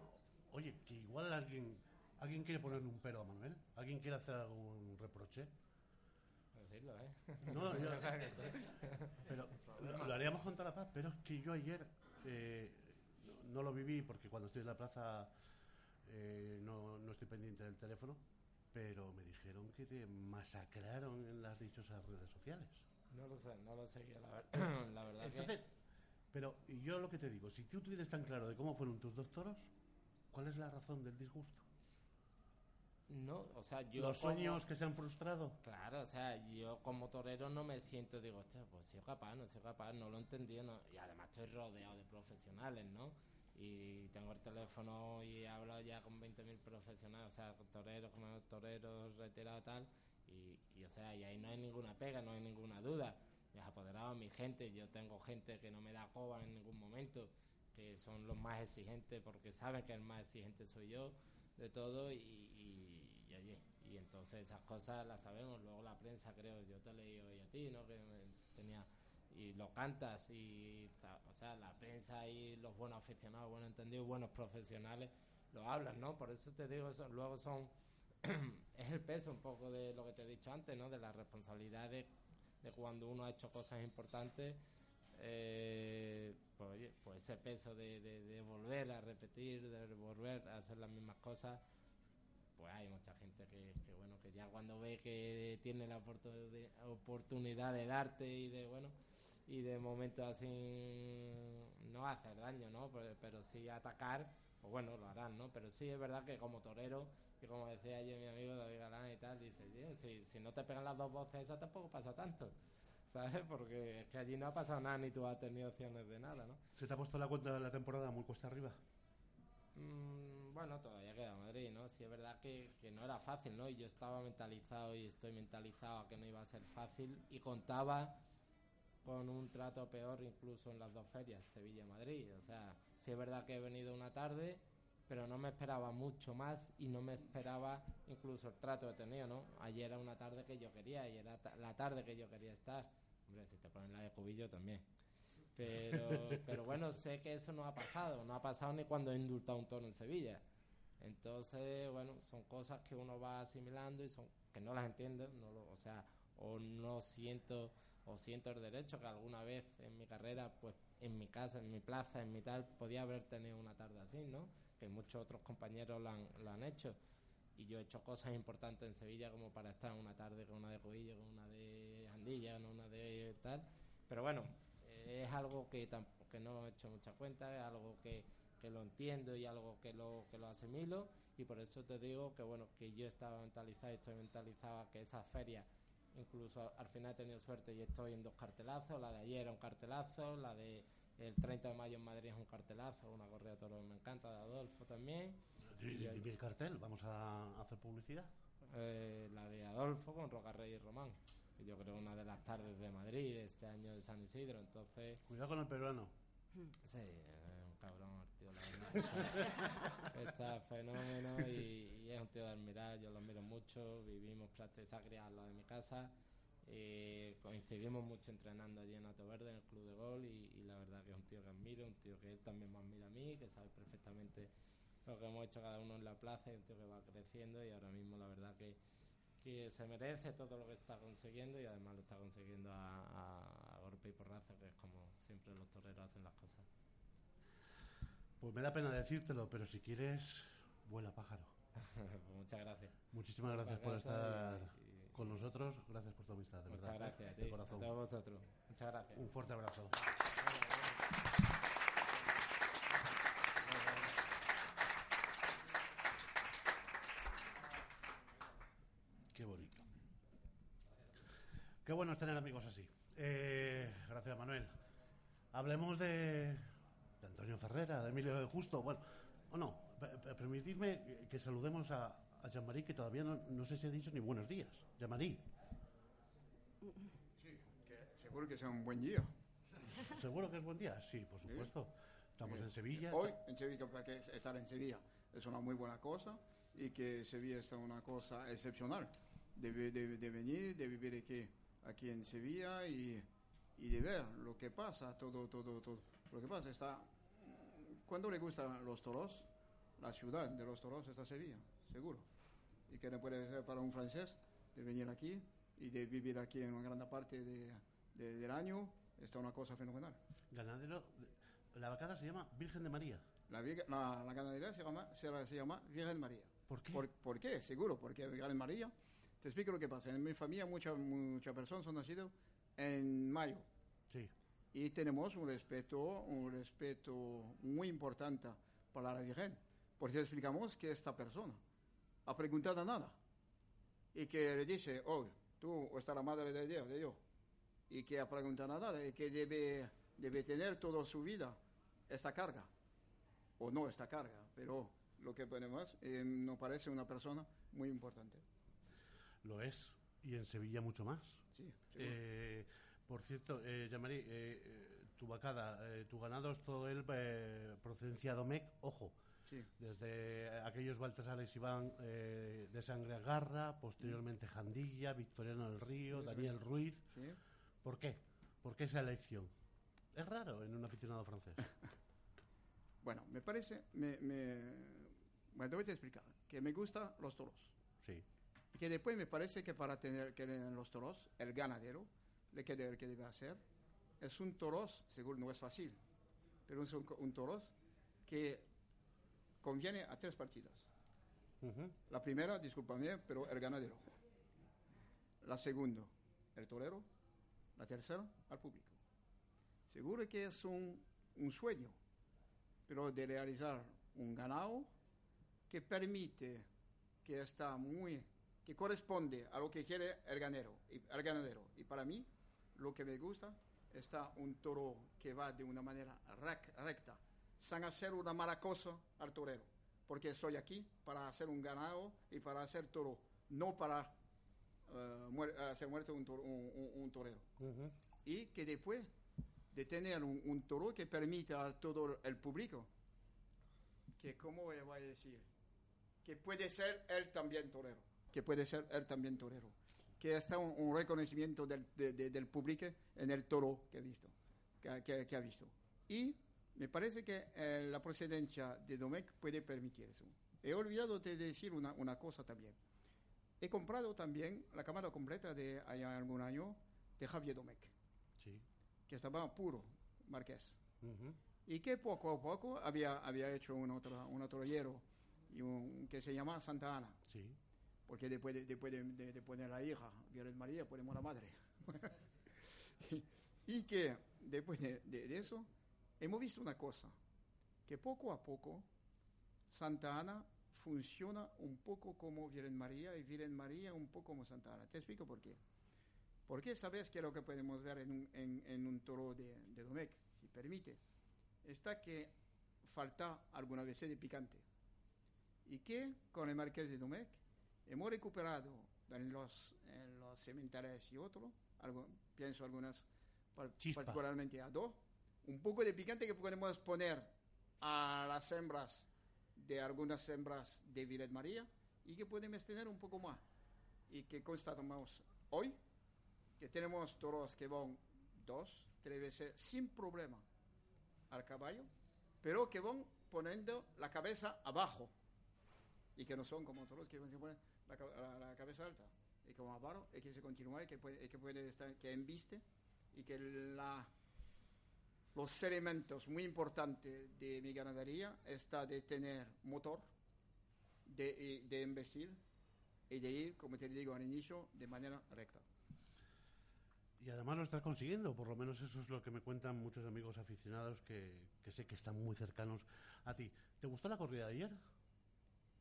Oye, que igual alguien, alguien quiere ponerle un pero a Manuel, alguien quiere hacer algún reproche. Es decir, tranquilo, ¿eh? No, (laughs) yo- pero lo, lo haríamos con toda la paz, pero es que yo ayer eh, no, no lo viví porque cuando estoy en la plaza eh, no, no estoy pendiente del teléfono, pero me dijeron que te masacraron en las dichosas redes sociales. No lo sé, no lo seguía, la, ver- (clears throat) la verdad Entonces, pero y yo lo que te digo, si tú tienes tan claro de cómo fueron tus dos toros, ¿cuál es la razón del disgusto? No, o sea, yo... ¿Los como- sueños que se han frustrado? Claro, o sea, yo como torero no me siento, digo, pues soy capaz, no soy capaz, no lo he entendido, no. y además estoy rodeado de profesionales, ¿no? Y tengo el teléfono y he hablado ya con 20.000 profesionales, o sea, toreros, toreros retirados tal, y, y, o sea, y ahí no hay ninguna pega, no hay ninguna duda. Me has apoderado a mi gente, yo tengo gente que no me da coba en ningún momento, que son los más exigentes porque saben que el más exigente soy yo de todo y, y, y, y entonces esas cosas las sabemos luego la prensa creo yo te leí hoy a ti no que tenía y lo cantas y o sea la prensa y los buenos aficionados buenos entendidos buenos profesionales lo hablan no por eso te digo eso luego son (clears throat) es el peso un poco de lo que te he dicho antes no de la responsabilidad de, cuando uno ha hecho cosas importantes eh, pues, pues ese peso de, de, volver a repetir, de volver a hacer las mismas cosas, pues hay mucha gente que, bueno que ya cuando ve que tiene la oportunidad de darte y de bueno y de momentos así no hacer daño, ¿no? Pero sí atacar, pues bueno, lo harán, ¿no? Pero sí es verdad que como torero, y como decía ayer mi amigo David Galán y tal, dice, "Tío, si, si no te pegan las dos voces esas tampoco pasa tanto. (laughs) ¿Sabes? Porque es que allí no ha pasado nada ni tú has tenido opciones de nada, ¿no? ¿Se te ha puesto la cuenta de la temporada muy cuesta arriba? Mm, bueno, todavía queda Madrid, ¿no? Sí es verdad que, que no era fácil, ¿no? Y yo estaba mentalizado y estoy mentalizado a que no iba a ser fácil y contaba con un trato peor incluso en las dos ferias, Sevilla y Madrid. O sea, sí es verdad que he venido una tarde, pero no me esperaba mucho más y no me esperaba incluso el trato que he tenido, ¿no? Ayer era una tarde que yo quería y era la tarde que yo quería estar. Hombre, si te ponen la de cubillo también. Pero, (laughs) pero bueno, sé que eso no ha pasado. No ha pasado ni cuando he indultado un toro en Sevilla. Entonces, bueno, son cosas que uno va asimilando y son que no las entiendo. No lo, o sea, o no siento o siento el derecho que alguna vez en mi carrera, pues en mi casa, en mi plaza, en mi tal, podía haber tenido una tarde así, ¿no? Que muchos otros compañeros lo han, lo han hecho. Y yo he hecho cosas importantes en Sevilla como para estar una tarde con una de Cubillo, con una de Andilla, con una de tal. Pero bueno, eh, es algo que, que no he hecho mucha cuenta, es algo que, que lo entiendo y algo que lo, que lo asimilo. Y por eso te digo que bueno, que yo estaba mentalizado y estoy mentalizado a que esa feria incluso al final he tenido suerte y estoy en dos cartelazos, la de ayer era un cartelazo, la de el 30 de mayo en Madrid es un cartelazo, una correa de toros me encanta, de Adolfo también, Dime el cartel, vamos a hacer publicidad. eh, la de Adolfo con Roca Rey y Román, yo creo una de las tardes de Madrid de este año de San Isidro, entonces Cuidado con el peruano. Sí, es un cabrón tío, la verdad. (laughs) Está fenómeno y, y es un tío de admirar, yo lo admiro mucho, vivimos prácticamente al lado de mi casa, eh, coincidimos mucho entrenando allí en Ato Verde, en el Club de Gol y, y la verdad que es un tío que admiro, un tío que él también me admira a mí, que sabe perfectamente lo que hemos hecho cada uno en la plaza y un tío que va creciendo y ahora mismo la verdad que, que se merece todo lo que está consiguiendo y además lo está consiguiendo a, a- a golpe y porrazo, que es como siempre los toreros hacen las cosas. Pues me da pena decírtelo, pero si quieres, vuela pájaro. (laughs) Pues muchas gracias. Muchísimas gracias por estar gracias y- con nosotros. Gracias por tu amistad, de Muchas verdad. gracias a de a corazón. todos vosotros. Muchas gracias. Un fuerte abrazo. Qué bonito. Qué bueno es tener amigos así. Eh, gracias, Manuel. Hablemos de, de Antonio Ferrera, de Emilio de Justo. Bueno, o no, pe- pe- permitidme que, que saludemos a, a Jean-Marie, que todavía no, no sé si ha dicho ni buenos días. Jean-Marie, Sí, que seguro que sea un buen día. (laughs) ¿seguro que es buen día? Sí, por supuesto. Estamos en Sevilla. Hoy en Sevilla, porque es- estar en Sevilla es una muy buena cosa y que Sevilla es una cosa excepcional. De- de venir, de vivir aquí, aquí en Sevilla y, y de ver lo que pasa, todo, todo, todo. Lo que pasa está... Cuando le gustan los toros, la ciudad de los toros está Sevilla, seguro. Y que no puede ser para un francés de venir aquí y de vivir aquí en una gran parte de, de- del año, está una cosa fenomenal. Ganadero, la vacada se llama Virgen de María. La, la, la ganadería se llama, se, se llama Virgen María. ¿Por qué? ¿Por, por qué? Seguro, porque Virgen María, te explico lo que pasa. En mi familia muchas muchas personas son nacidas en mayo Sí. Y tenemos un respeto, un respeto muy importante para la Virgen. Porque explicamos que esta persona ha preguntado nada y que le dice, oh, tú está la madre de Dios, de Dios, y que ha preguntado nada y que debe, debe tener toda su vida esta carga, o no esta carga, pero lo que ponemos eh, nos parece una persona muy importante. Lo es. Y en Sevilla mucho más. Sí. Eh, por cierto, eh, Jean-Marie, eh, eh, tu vacada, eh, tu ganado es todo el eh, procedencia Domecq, ojo, sí. desde aquellos Baltasares Iván de Sangre Agarra, posteriormente Jandilla, Victoriano del Río, Daniel Ruiz. sí. ¿Por qué? ¿Por qué esa elección? Es raro en un aficionado francés. (laughs) Bueno, me parece, me, me, bueno, te voy a explicar, que me gustan los toros. Sí. Y que después me parece que para tener que los toros, el ganadero, lo que debe, que debe hacer, es un toros, seguro no es fácil, pero es un, un toros que conviene a tres partidas. Ujú. La primera, discúlpame, pero el ganadero. La segunda, el torero. La tercera, al público. Seguro que es un, un sueño, pero de realizar un ganado que permite, que está muy, que corresponde a lo que quiere el ganadero. Y, el ganadero. y para mí, lo que me gusta, está un toro que va de una manera rec- recta, sin hacer una mala cosa al torero porque estoy aquí para hacer un ganado y para hacer toro, no para muer- hacer muerto un, toro- un- un- un torero. Ujú. Y que después de tener un, un toro que permita a todo el público, que cómo voy a decir, que puede ser él también torero, que puede ser él también torero, que está un, un reconocimiento del, de- de- del público en el toro que ha visto, que, que- que ha visto. Y me parece que eh, la procedencia de Domecq puede permitir eso. He olvidado de decir una, una cosa también. He comprado también la cámara completa de hay algún año de Javier Domecq, Sí. que estaba puro, marqués. Ujú. Y que poco a poco había, había hecho un otro, un otro hierro y un- que se llama Santa Ana, Sí. Porque después de, después de, de- de poner la hija, Virgen María, ponemos la madre. (laughs) y, y que después de, de- de eso hemos visto una cosa, que poco a poco Santa Ana funciona un poco como Virgen María y Virgen María un poco como Santa Ana. Te explico por qué. Porque sabes que lo que podemos ver en un, en, en un toro de, de Domecq, si permite, está que falta alguna vez de picante. Y que con el Marqués de Domecq hemos recuperado en los, en los cementerios y otros, algo, pienso algunas Chispa. particularmente a dos, un poco de picante que podemos poner a las hembras de algunas hembras de Viret María y que podemos tener un poco más. Y que constatamos hoy que tenemos toros que van dos, tres veces sin problema al caballo, pero que van poniendo la cabeza abajo y que no son como toros que van a poner la, la- la cabeza alta y como abajo y que se continúa y que puede, y que puede estar que embiste y que la los elementos muy importantes de mi ganadería está de tener motor, de, de embestir y de ir, como te digo al inicio, de manera recta. Y además lo estás consiguiendo, por lo menos eso es lo que me cuentan muchos amigos aficionados que, que sé que están muy cercanos a ti. ¿Te gustó la corrida de ayer?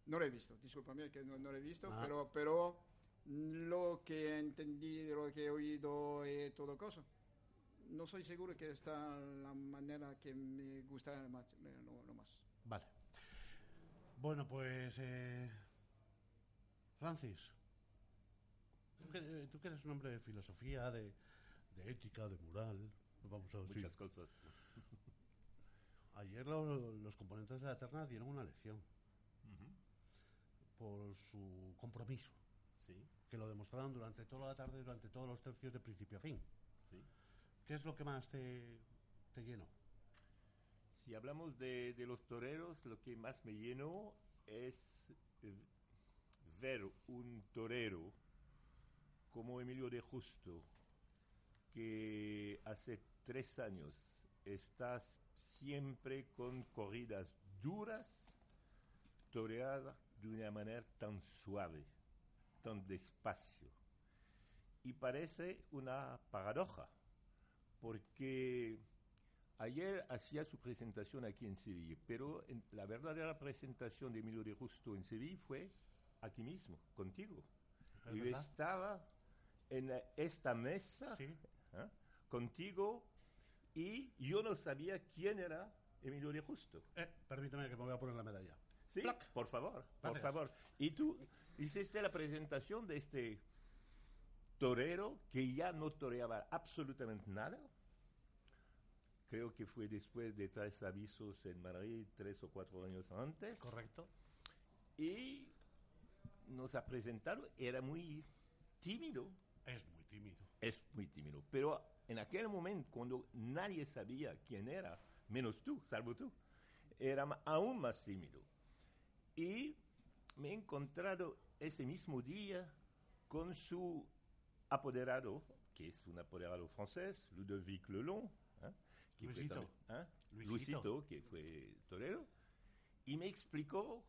No lo he visto, discúlpame que no, no lo he visto, Ah. pero, pero lo que he entendido, lo que he oído y todo cosa, no soy seguro que está la manera que me gusta más, eh, lo, lo más. Vale. Bueno, pues... eh, Francis, tú que, eh, tú que eres un hombre de filosofía, de, de ética, de moral, vamos a decir. Muchas cosas. (laughs) Ayer lo- los componentes de la terna dieron una lección. Por su compromiso, Sí, que lo demostraron durante toda la tarde, durante todos los tercios de principio a fin. sí. ¿Qué es lo que más te, te llenó? Si hablamos de, de los toreros, lo que más me llenó es eh, ver un torero como Emilio de Justo, que hace tres años estás siempre con corridas duras, toreadas de una manera tan suave, tan despacio. Y parece una paradoja, porque ayer hacía su presentación aquí en Sevilla, pero en- la verdadera presentación de Emilio de Justo en Sevilla fue aquí mismo, contigo. Yo verdad. estaba en esta mesa Sí. ¿eh? contigo y yo no sabía quién era Emilio de Justo. Eh, permítame que me voy a poner la medalla. Sí, Plac. por favor, por Gracias. favor. Y tú hiciste la presentación de este torero que ya no toreaba absolutamente nada. Creo que fue después de tres avisos en Madrid, tres o cuatro años antes. Correcto. Y nos ha presentado, era muy tímido, Es muy tímido. es muy tímido. Pero en aquel momento, cuando nadie sabía quién era, menos tú, salvo tú, era aún más tímido. Y me he encontrado ese mismo día con su apoderado, que es un apoderado francés, Ludovic Lelon, ¿eh? que fue Luisito. también- ¿eh? Luisito. Luisito, que fue torero, y me explicó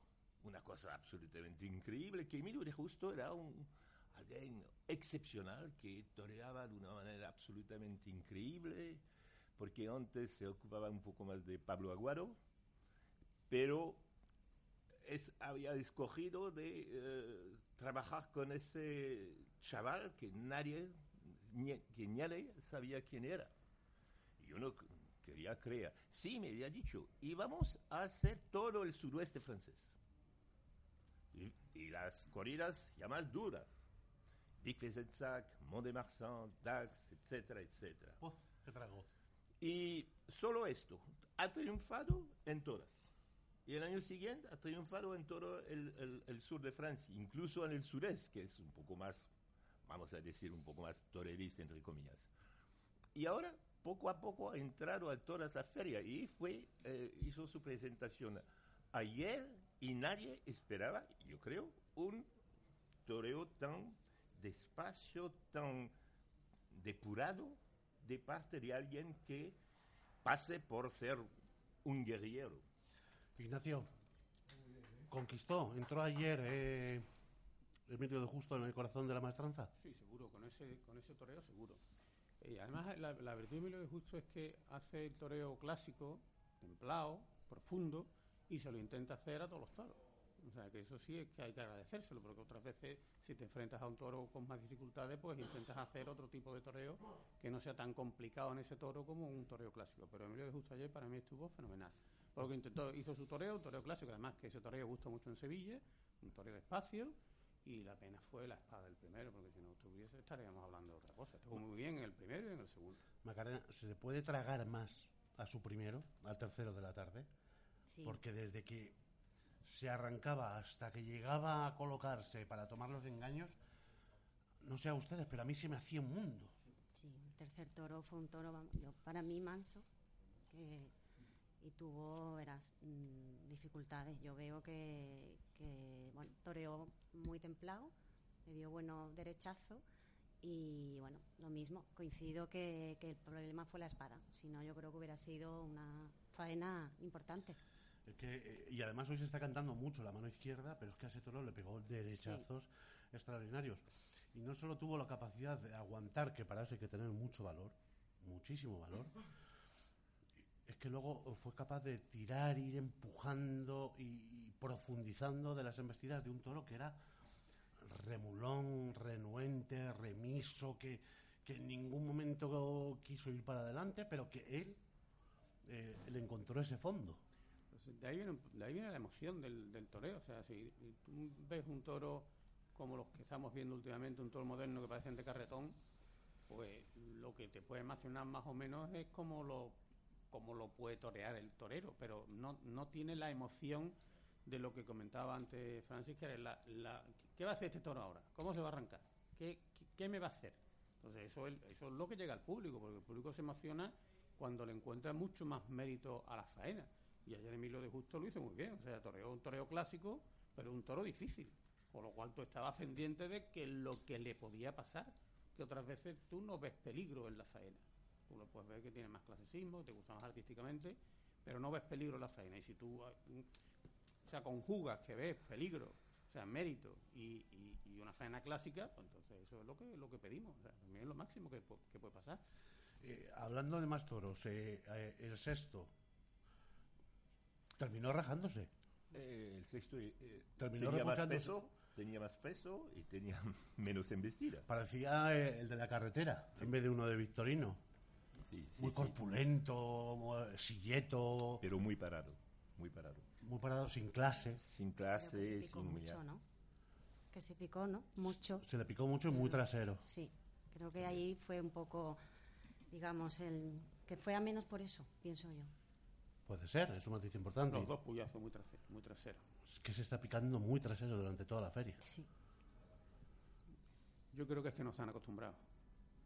una cosa absolutamente increíble, que Emilio de Justo era un alguien excepcional que toreaba de una manera absolutamente increíble, porque antes se ocupaba un poco más de Pablo Aguado, pero es, había escogido de eh, trabajar con ese chaval que nadie, ni- que nadie sabía quién era. Y yo no c- quería creer. Sí, me había dicho, íbamos a hacer todo el suroeste francés. Y, y las corridas ya más duras. Vic Fezensac, Mont de Marsan, Dax, etcétera, etcétera. Oh, qué trago. Y solo esto, ha triunfado en todas. Y el año siguiente ha triunfado en todo el, el- el sur de Francia, incluso en el sureste, que es un poco más, vamos a decir, un poco más torerista, entre comillas. Y ahora, poco a poco, ha entrado a todas las ferias y fue, eh, hizo su presentación ayer y nadie esperaba, yo creo, un toreo tan despacio, tan depurado de parte de alguien que pase por ser un guerrillero. Ignacio, conquistó, entró ayer eh, Emilio de Justo en el corazón de la maestranza. Sí, seguro, con ese, con ese toreo seguro. Y además la, la virtud de Emilio de Justo es que hace el toreo clásico, templado, profundo, y se lo intenta hacer a todos los toros. O sea, que eso sí es que hay que agradecérselo, porque otras veces si te enfrentas a un toro con más dificultades, pues intentas hacer otro tipo de toreo que no sea tan complicado en ese toro como un toreo clásico. Pero Emilio de Justo ayer para mí estuvo fenomenal. Porque intentó, hizo su toreo, un toreo clásico, además que ese toreo gusta mucho en Sevilla, un toreo de espacio, y la pena fue la espada del primero, porque si no estuviese estaríamos hablando de otra cosa. Estuvo muy bien en el primero y en el segundo. Macarena, ¿se le puede tragar más a su primero, al tercero de la tarde? Sí. Porque desde que se arrancaba hasta que llegaba a colocarse para tomar los engaños, no sé a ustedes, pero a mí se me hacía un mundo. Sí, el tercer toro fue un toro, yo, para mí, manso, que, y tuvo, verás, mm, dificultades. Yo veo que, que, bueno, toreó muy templado, le dio buenos derechazos y, bueno, lo mismo, coincido que, que el problema fue la espada. Si no, yo creo que hubiera sido una faena importante. Es que, eh, y además hoy se está cantando mucho la mano izquierda, pero es que a ese toro le pegó derechazos extraordinarios. Y no solo tuvo la capacidad de aguantar, que para eso hay que tener mucho valor, muchísimo valor, es que luego fue capaz de tirar, ir empujando y, y profundizando de las embestidas de un toro que era remulón, renuente, remiso, que, que en ningún momento quiso ir para adelante, pero que él eh, le encontró ese fondo. Pues de, ahí viene, de ahí viene la emoción del, del toreo. O sea, si tú ves un toro como los que estamos viendo últimamente, un toro moderno que parecen de carretón, pues lo que te puede emocionar más o menos es como lo, como lo puede torear el torero, pero no, no tiene la emoción de lo que comentaba antes Francis, que era la, la- ¿qué va a hacer este toro ahora? ¿Cómo se va a arrancar? ¿Qué, qué, me va a hacer? Entonces eso es, eso es lo que llega al público, porque el público se emociona cuando le encuentra mucho más mérito a la faena. Y ayer Emilio de Justo lo hizo muy bien, o sea, toreó un toreo clásico, pero un toro difícil, Por lo cual tú estabas pendiente de que lo que le podía pasar, que otras veces tú no ves peligro en la faena. Tú lo puedes ver que tiene más clasismo, te gusta más artísticamente, pero no ves peligro en la faena. Y si tú eh, o sea, conjugas que ves peligro, o sea, mérito y, y- y una faena clásica, pues entonces eso es lo que, lo que pedimos. O sea, también es lo máximo que, que puede pasar. Eh, hablando de más toros, eh, eh, el sexto terminó rajándose. Eh, el sexto Terminó tenía más peso, tenía más peso y tenía (laughs) menos embestida. Parecía eh, el de la carretera, en vez de uno de Victorino. Sí, sí, Muy sí. corpulento, muy- silleto, Pero muy parado, muy parado. muy parado, sin clase. Sin Creo que se clase, picó sin mucho, ¿no? Que se picó, ¿no? Mucho. Se le picó mucho y muy trasero. Sí, creo que ahí fue un poco, digamos, el que fue a menos por eso, pienso yo. Puede ser, es un matiz importante. Los dos puyazos muy traseros. Muy traseros. Es que se está picando muy trasero durante toda la feria. Sí. Yo creo que es que no están acostumbrados.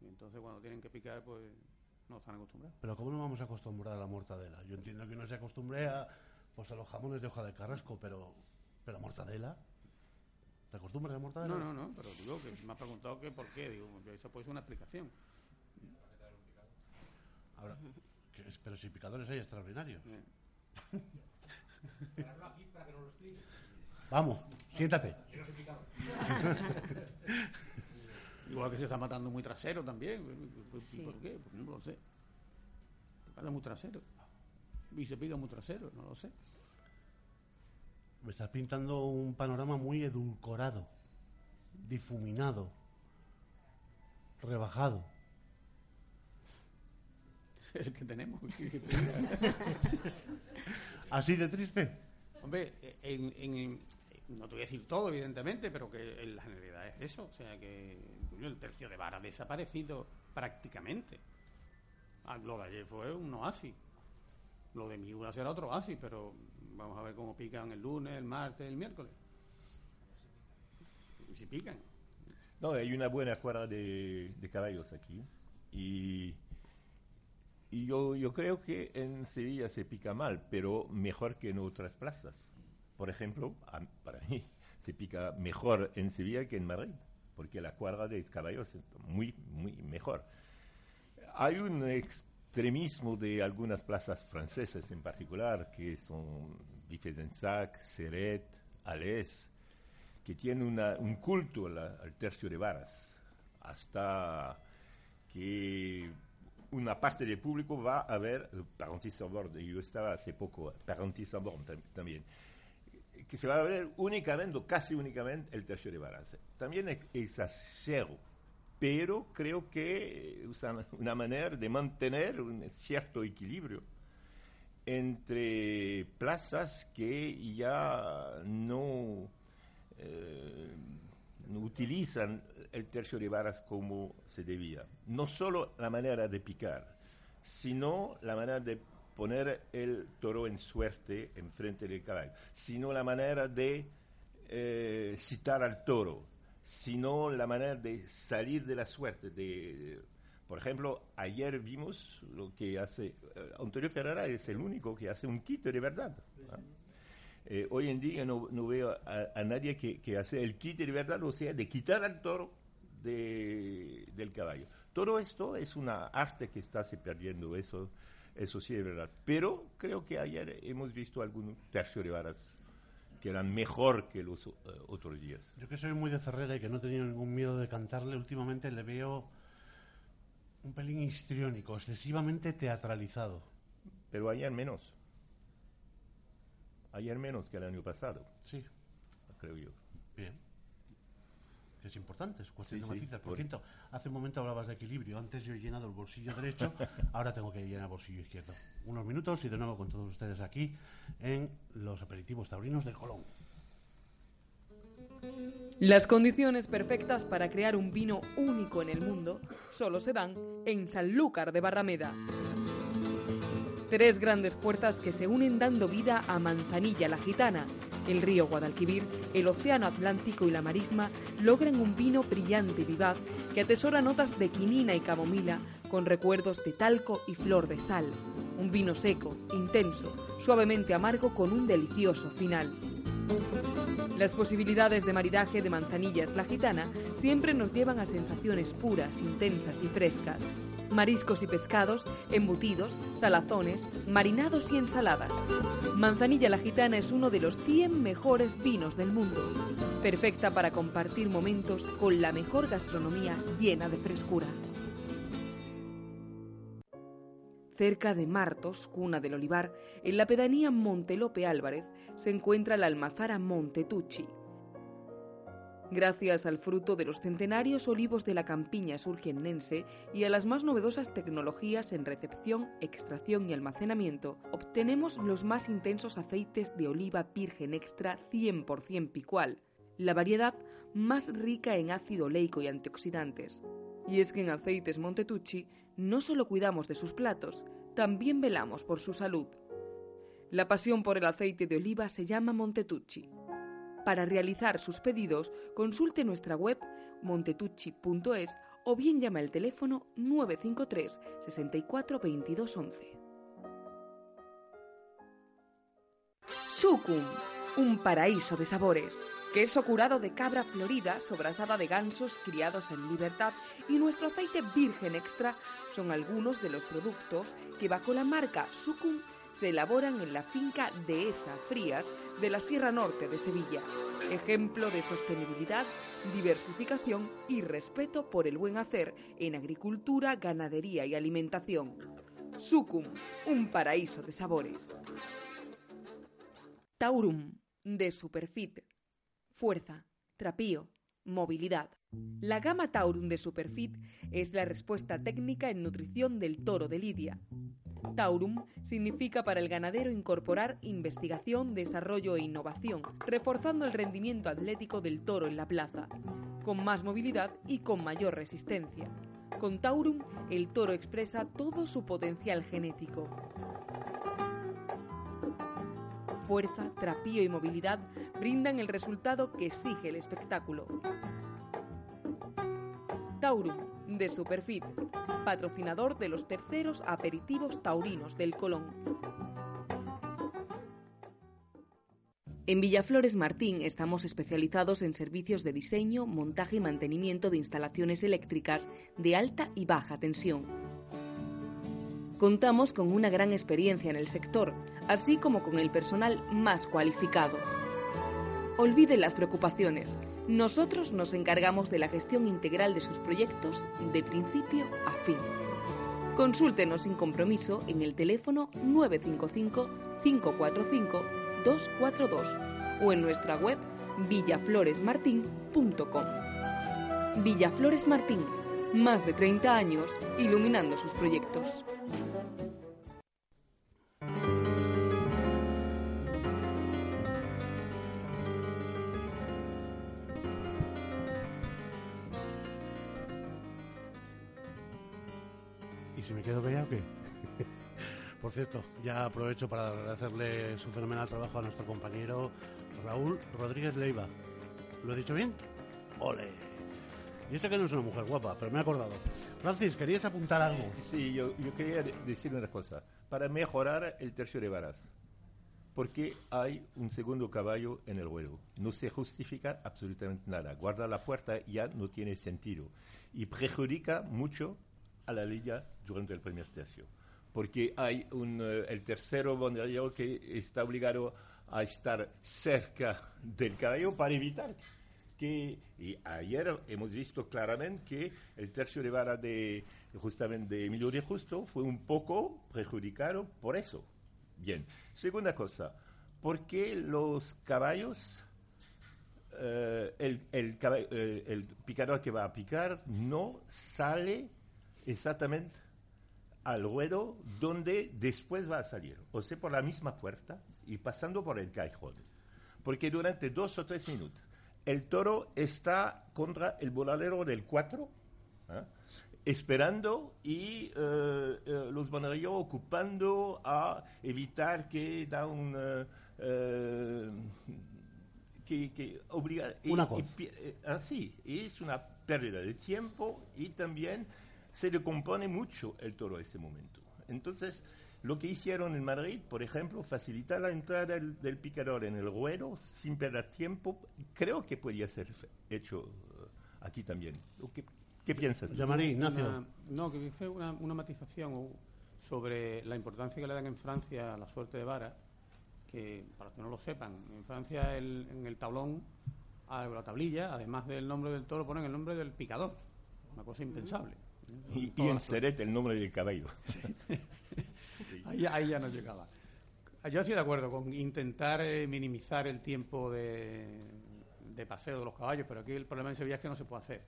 Y entonces cuando tienen que picar, pues no están acostumbrados. Pero ¿cómo no vamos a acostumbrar a la mortadela? Yo entiendo que uno se acostumbre a, pues, a los jamones de hoja de carrasco, pero, pero mortadela. ¿Te acostumbras a la mortadela? No, no, no, pero digo que me ha preguntado que por qué. Digo, eso puede ser una explicación. Ahora, que es- pero si picadores hay extraordinarios. Vamos, siéntate. (laughs) Igual que se está matando muy trasero también. ¿Por Sí. por qué? Pues no lo sé. Se mata muy trasero. Y se pica muy trasero, no lo sé. Me estás pintando un panorama muy edulcorado, difuminado, rebajado. (laughs) Es el que (laughs) tenemos. ¿Así de triste? Hombre, en, en- no te voy a decir todo, evidentemente, pero que en la generalidad es eso. O sea, que el tercio de vara ha desaparecido prácticamente. Ah, lo de ayer fue un oasis. Lo de Miura será otro oasis, pero vamos a ver cómo pican el lunes, el martes, el miércoles. Si pican. No, hay una buena cuadra de, de caballos aquí. Y, y yo, yo creo que en Sevilla se pica mal, pero mejor que en otras plazas. Por ejemplo, a- para mí, se pica mejor en Sevilla que en Madrid, porque la cuadra de caballos es muy, muy mejor. Hay un extremismo de algunas plazas francesas en particular, que son Bifezensac, Seret, Alès, que tienen una- un culto la- al tercio de varas, hasta que una parte del público va a ver Parentis-Saborn, yo estaba hace poco, Parentis-Saborn tam- también, que se va a ver únicamente, o casi únicamente, el tercio de varas. También es exagero, pero creo que usan una manera de mantener un cierto equilibrio entre plazas que ya no, eh, no utilizan el tercio de varas como se debía. No solo la manera de picar, sino la manera de poner el toro en suerte enfrente del caballo, sino la manera de eh, citar al toro, sino la manera de salir de la suerte. De, por ejemplo, ayer vimos lo que hace eh, Antonio Ferrara es el único que hace un quite de verdad. ¿ah? Eh, hoy en día no, no veo a, a nadie que, que hace el quite de verdad, o sea, de quitar al toro de- del caballo. Todo esto es una arte que está se perdiendo, eso, eso sí es verdad. Pero creo que ayer hemos visto algún tercio de varas que eran mejor que los eh, otros días. Yo que soy muy de Ferrera y que no he tenido ningún miedo de cantarle, últimamente le veo un pelín histriónico, excesivamente teatralizado. Pero ayer menos. Ayer menos que el año pasado, Sí, creo yo. Bien. Que es importante, es cuestión Sí, de sí, matices. Por por- cierto, hace un momento hablabas de equilibrio. Antes yo he llenado el bolsillo derecho, (laughs) ahora tengo que llenar el bolsillo izquierdo. Unos minutos y de nuevo con todos ustedes aquí en los aperitivos taurinos del Colón. Las condiciones perfectas para crear un vino único en el mundo solo se dan en Sanlúcar de Barrameda. Tres grandes fuerzas que se unen dando vida a Manzanilla la Gitana. El río Guadalquivir, el océano Atlántico y la marisma logran un vino brillante y vivaz que atesora notas de quinina y camomila con recuerdos de talco y flor de sal. Un vino seco, intenso, suavemente amargo con un delicioso final. Las posibilidades de maridaje de manzanillas la gitana siempre nos llevan a sensaciones puras, intensas y frescas. Mariscos y pescados, embutidos, salazones, marinados y ensaladas. Manzanilla la gitana es uno de los 100 mejores vinos del mundo. Perfecta para compartir momentos con la mejor gastronomía llena de frescura. Cerca de Martos, cuna del olivar, en la pedanía Montelope Álvarez, se encuentra la almazara Montetucci. Gracias al fruto de los centenarios olivos de la campiña surgiennense y a las más novedosas tecnologías en recepción, extracción y almacenamiento, obtenemos los más intensos aceites de oliva virgen extra 100% picual, la variedad más rica en ácido oleico y antioxidantes. Y es que en Aceites Montetucci no solo cuidamos de sus platos, también velamos por su salud. La pasión por el aceite de oliva se llama Montetucci. Para realizar sus pedidos, consulte nuestra web montetucci.es o bien llama al teléfono 953 64 22 11. Sucum, un paraíso de sabores. Queso curado de cabra florida, sobrasada de gansos criados en libertad y nuestro aceite virgen extra son algunos de los productos que bajo la marca Sucum se elaboran en la finca Dehesa Frías de la Sierra Norte de Sevilla. Ejemplo de sostenibilidad, diversificación y respeto por el buen hacer en agricultura, ganadería y alimentación. Sucum, un paraíso de sabores. Taurum, de Superfit. Fuerza, trapío, movilidad. La gama Taurum de Superfit es la respuesta técnica en nutrición del toro de Lidia. Taurum significa para el ganadero incorporar investigación, desarrollo e innovación, reforzando el rendimiento atlético del toro en la plaza, con más movilidad y con mayor resistencia. Con Taurum, el toro expresa todo su potencial genético. Fuerza, trapío y movilidad brindan el resultado que exige el espectáculo. Taurum, de Superfit, patrocinador de los terceros aperitivos taurinos del Colón. En Villaflores Martín estamos especializados en servicios de diseño, montaje y mantenimiento de instalaciones eléctricas de alta y baja tensión. Contamos con una gran experiencia en el sector, así como con el personal más cualificado. Olvide las preocupaciones. Nosotros nos encargamos de la gestión integral de sus proyectos de principio a fin. Consúltenos sin compromiso en el teléfono 955 545 242 o en nuestra web villafloresmartin.com. Villaflores Martín, más de 30 años iluminando sus proyectos. ¿Y si me quedo callado qué? (laughs) Por cierto, ya aprovecho para agradecerle su fenomenal trabajo a nuestro compañero Raúl Rodríguez Leiva. ¿Lo he dicho bien? ¡Ole! Y esta que no es una mujer guapa, pero me he acordado. Francis, ¿querías apuntar algo? Sí, yo, yo quería de- decir una cosa. Para mejorar el tercio de varas, porque hay un segundo caballo en el ruedo. No se justifica absolutamente nada. Guardar la puerta ya no tiene sentido y perjudica mucho a la liga durante el primer tercio. Porque hay un, eh, el tercero banderillero que está obligado a estar cerca del caballo para evitar que y ayer hemos visto claramente que el tercio de vara de justamente de Emilio de Justo fue un poco perjudicado por eso. Bien. Segunda cosa, ¿por qué los caballos, eh, el, el caba- eh, el picador que va a picar no sale exactamente al ruedo donde después va a salir? O sea, por la misma puerta y pasando por el callejón. Porque durante dos o tres minutos el toro está contra el voladero del 4, esperando y eh, eh, los banderillos ocupando a evitar que da un... eh, eh, que, que obliga... y- Una y cosa. pi- eh, así, es una pérdida de tiempo y también se le compone mucho el toro a ese momento. Entonces, Lo que hicieron en Madrid, por ejemplo, facilitar la entrada del, del picador en el ruedo sin perder tiempo, creo que podría ser hecho eh, aquí también. ¿O ¿Qué, qué piensas? Llamarí, Ignacio. Una- no, que dice una, una matización sobre la importancia que le dan en Francia a la suerte de vara, que para los que no lo sepan, en Francia el- en el tablón, a la tablilla, además del nombre del toro, ponen el nombre del picador. Una cosa impensable. Y, en la suerte. Seret el nombre del caballo. (laughs) Ahí, ahí ya no llegaba. Yo estoy de acuerdo con intentar eh, minimizar el tiempo de, de paseo de los caballos, pero aquí el problema en Sevilla es que no se puede hacer.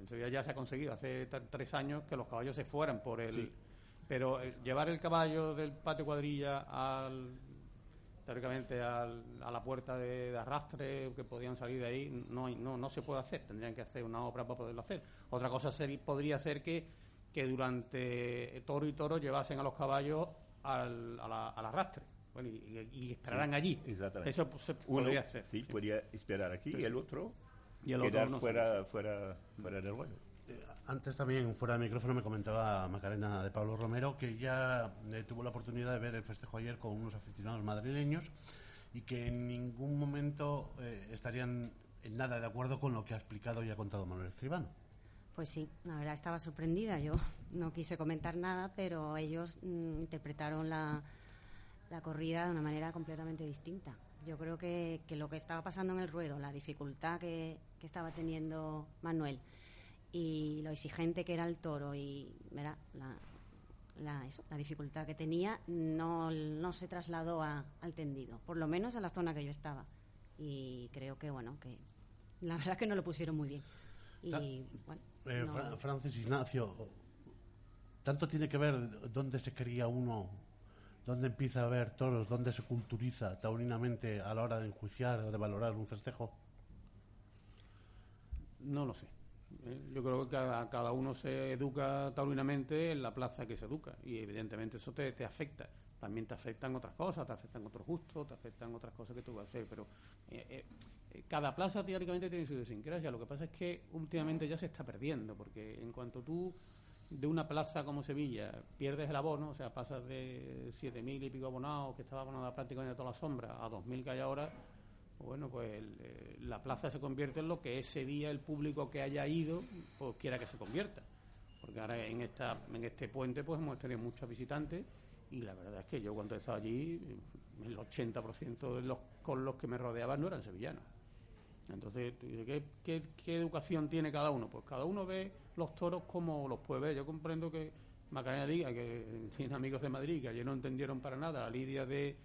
En Sevilla ya se ha conseguido hace tres años que los caballos se fueran por el... Sí. Pero eh, llevar el caballo del patio cuadrilla al teóricamente al- a la puerta de, de arrastre que podían salir de ahí no, no no se puede hacer tendrían que hacer una obra para poderlo hacer otra cosa seri- podría ser que que durante toro y toro llevasen a los caballos al, a la- al arrastre bueno, y, y- esperaran allí Exactamente. eso pues, se Uno podría ser sí, podría esperar aquí y el otro Y el otro quedar no. fuera, fuera, fuera del ruedo. Antes también, fuera de micrófono, me comentaba Macarena de Pablo Romero que ya eh, tuvo la oportunidad de ver el festejo ayer con unos aficionados madrileños y que en ningún momento eh, estarían en nada de acuerdo con lo que ha explicado y ha contado Manuel Escribano. Pues sí, la verdad estaba sorprendida. Yo (laughs) no quise comentar nada, pero ellos mm, interpretaron la, corrida de una manera completamente distinta. Yo creo que, lo que estaba pasando en el ruedo, la dificultad que estaba teniendo Manuel y lo exigente que era el toro y ¿verdad? La, la, eso, la dificultad que tenía no, no se trasladó a- al tendido, por lo menos a la zona que yo estaba. Y creo que, bueno, que la (laughs) verdad que no lo pusieron muy bien. Y, Ta- bueno, Eh, no- Fra- Francis Ignacio, ¿tanto tiene que ver dónde se cría uno, dónde empieza a ver toros, dónde se culturiza taurinamente a la hora de enjuiciar o de valorar un festejo? No lo sé. Eh, Yo creo que cada, cada uno se educa taurinamente en la plaza que se educa y evidentemente eso te, te afecta. También te afectan otras cosas, te afectan otros gustos, te afectan otras cosas que tú vas a hacer, pero eh, eh, cada plaza teóricamente tiene su idiosincrasia. Lo que pasa es que últimamente ya se está perdiendo, porque en cuanto tú de una plaza como Sevilla pierdes el abono, o sea, pasas de 7.000 y pico abonados, que estaba abonada prácticamente toda la sombra, a 2.000 que hay ahora, bueno, pues eh, la plaza se convierte en lo que ese día el público que haya ido pues quiera que se convierta. Porque ahora en esta en este puente pues hemos tenido muchos visitantes y la verdad es que yo cuando he estado allí el 80% de los con los que me rodeaban no eran sevillanos. Entonces, ¿qué, educación tiene cada uno? Pues cada uno ve los toros como los puede ver. Yo comprendo que Macarena diga que tiene amigos de Madrid que ayer no entendieron para nada la lidia de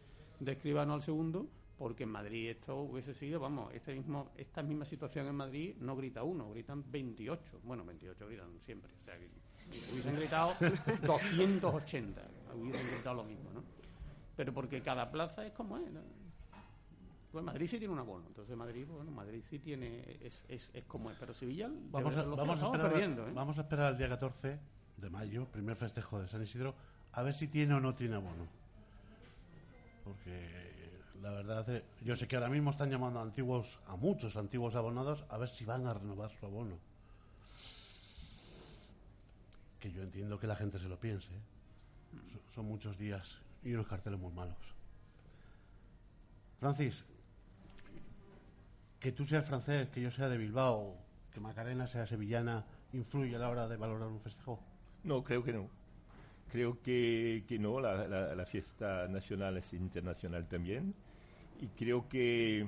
Escribano al segundo, porque en Madrid esto hubiese sido, vamos, este mismo, esta misma situación en Madrid no grita uno, gritan 28. Bueno, 28 gritan siempre. O sea, que hubiesen gritado 280, hubiesen gritado lo mismo, ¿no? Pero porque cada plaza es como es. ¿no? Pues Madrid sí tiene un abono, entonces Madrid, bueno, Madrid sí tiene, es, es, es como es, pero Sevilla Vamos a, vamos, a esperar, perdiendo, ¿eh? vamos a esperar el día 14 de mayo, primer festejo de San Isidro, a ver si tiene o no tiene abono. Porque la verdad, eh, yo sé que ahora mismo están llamando a antiguos, a muchos antiguos abonados, a ver si van a renovar su abono. Que yo entiendo que la gente se lo piense. ¿eh? So- Son muchos días y unos carteles muy malos. Francis, que tú seas francés, que yo sea de Bilbao, que Macarena sea sevillana, influye a la hora de valorar un festejo. No, creo que no. Creo que, que no, la- la fiesta nacional es internacional también. Y creo que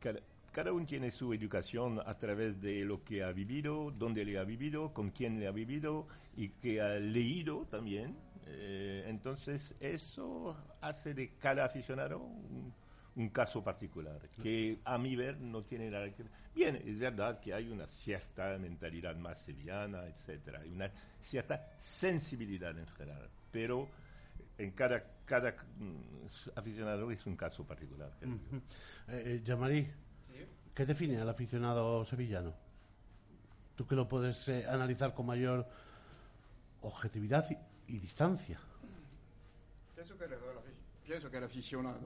cada, cada uno tiene su educación a través de lo que ha vivido, dónde le ha vivido, con quién le ha vivido y que ha leído también. Eh, entonces, eso hace de cada aficionado un, un caso particular, que a mi ver no tiene nada que ver. Bien, es verdad que hay una cierta mentalidad más sevillana, etcétera, hay una cierta sensibilidad en general, pero en cada, cada mm, aficionado es un caso particular. creo yo. Eh, eh, Jean-Marie, ¿qué define al aficionado sevillano? Tú que lo puedes eh, analizar con mayor objetividad y, y distancia. Pienso que, el, pienso que el aficionado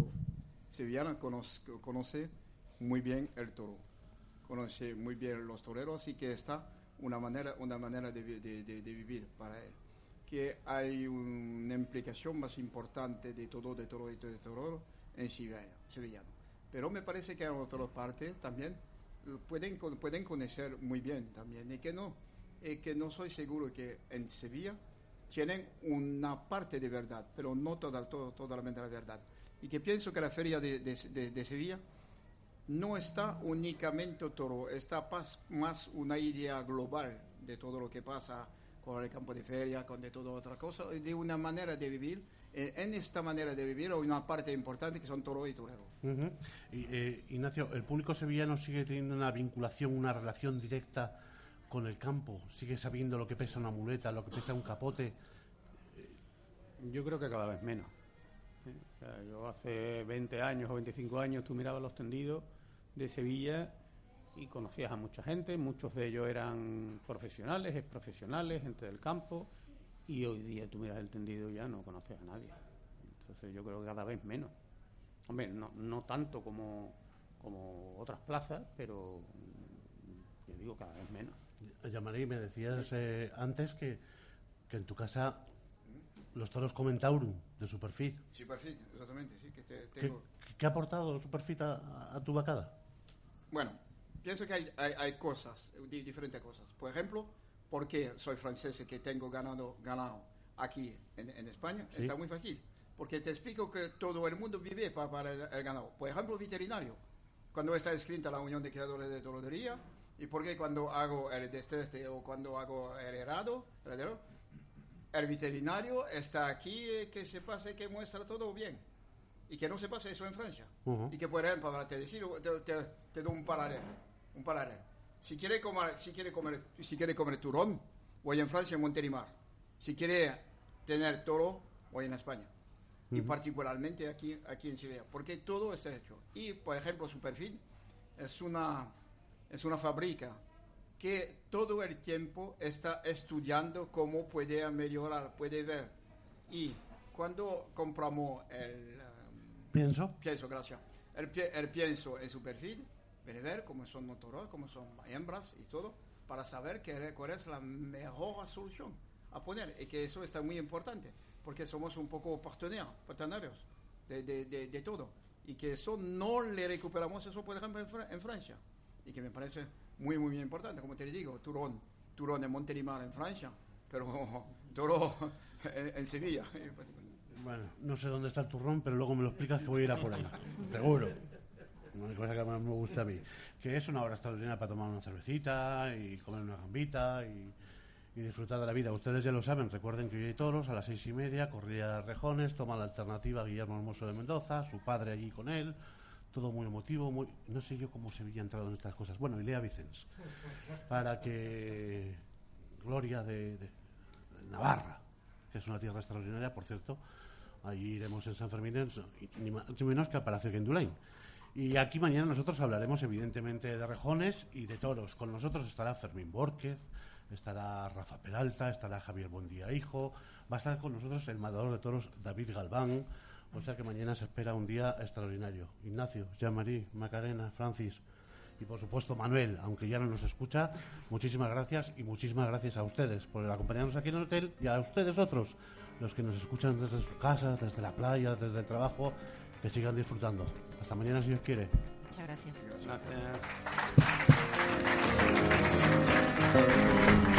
sevillano conoce, conoce muy bien el toro, conoce muy bien los toreros y que está una manera, una manera de, de- de- de vivir para él. Que hay una implicación más importante de todo, de todo, de todo, de todo en Sevilla, sevillano. Pero me parece que en otras partes también pueden, pueden conocer muy bien también, y que no, y que no soy seguro que en Sevilla tienen una parte de verdad, pero no toda, todo, totalmente la verdad. Y que pienso que la feria de, de, de, Sevilla no está únicamente toro, está más una idea global de todo lo que pasa con el campo de feria, con de toda otra cosa, de una manera de vivir. Eh, en esta manera de vivir hay una parte importante que son toro y torero. y, eh, Ignacio, ¿el público sevillano sigue teniendo una vinculación, una relación directa con el campo? ¿Sigue sabiendo lo que pesa una muleta, lo que pesa un capote? Yo creo que cada vez menos. yo hace 20 años o 25 años tú mirabas los tendidos de Sevilla y conocías a mucha gente, muchos de ellos eran profesionales, ex profesionales, gente del campo, y hoy día tú miras el tendido y ya no conoces a nadie. Entonces yo creo que cada vez menos. Hombre, no, no tanto como, como otras plazas, pero yo digo cada vez menos. Yamarí, me decías eh, antes que, que en tu casa los toros comen Taurum de Superfit. Superfit, exactamente, sí. Que ¿Qué, ha aportado Superfit a, a tu vacada? Bueno, pienso que hay, hay, cosas, diferentes cosas. Por ejemplo, porque soy francés y que tengo ganado, ganado aquí en, España? Está muy fácil. Porque te explico que todo el mundo vive para, el, ganado. Por ejemplo, veterinario. Cuando está escrita la Unión de Creadores de Torodería, y porque cuando hago el desteste o cuando hago el herado, el veterinario está aquí que se pase, que muestra todo bien. Y que no se pase eso en Francia. Y que, por ejemplo, para te decir, te, te doy un paralelo un paralelo. Si quiere comer, si quiere comer, si quiere comer turón, voy en Francia, en Montelimar. Si quiere tener toro, voy en España. Y particularmente aquí, aquí en Sevilla, porque todo está hecho. Y, por ejemplo, su perfil es una, es una fábrica que todo el tiempo está estudiando cómo puede mejorar, puede ver. Y cuando compramos el... pienso. Pienso, gracias. El, el pienso en su perfil, ver cómo son toros, cómo son hembras y todo, para saber qué, cuál es la mejor solución a poner. Y que eso está muy importante, porque somos un poco partenarios de, de, de, todo. Y que eso no le recuperamos eso, por ejemplo, en, Francia. Y que me parece muy, muy, importante. Como te digo, Turón, Turón en Montelimar en Francia, pero (laughs) Toro (laughs) en, en Sevilla. Bueno, no sé dónde está el turrón, pero luego me lo explicas que voy a ir a por ahí. Seguro una cosa que más me gusta a mí, que es una hora extraordinaria para tomar una cervecita y comer una gambita y, disfrutar de la vida. Ustedes ya lo saben, recuerden que hoy hay toros a las seis y media, corría Rejones, toma la alternativa Guillermo Hermoso de Mendoza, su padre allí con él, todo muy emotivo, muy, no sé yo cómo se había entrado en estas cosas. Bueno, y Lea Vicens, para que Gloria de, Navarra, que es una tierra extraordinaria, por cierto, allí iremos en San Fermín, ni más ni menos que al Palacio Quendulain. Y aquí mañana nosotros hablaremos evidentemente de rejones y de toros. Con nosotros estará Fermín Borquez, estará Rafa Peralta, estará Javier Bondía Hijo, va a estar con nosotros el matador de toros David Galván. O sea que mañana se espera un día extraordinario. Ignacio, Jean-Marie, Macarena, Francis y por supuesto Manuel, aunque ya no nos escucha, muchísimas gracias y muchísimas gracias a ustedes por acompañarnos aquí en el hotel y a ustedes otros, los que nos escuchan desde sus casas, desde la playa, desde el trabajo que sigan disfrutando. Hasta mañana si Dios quiere. Muchas gracias. Gracias.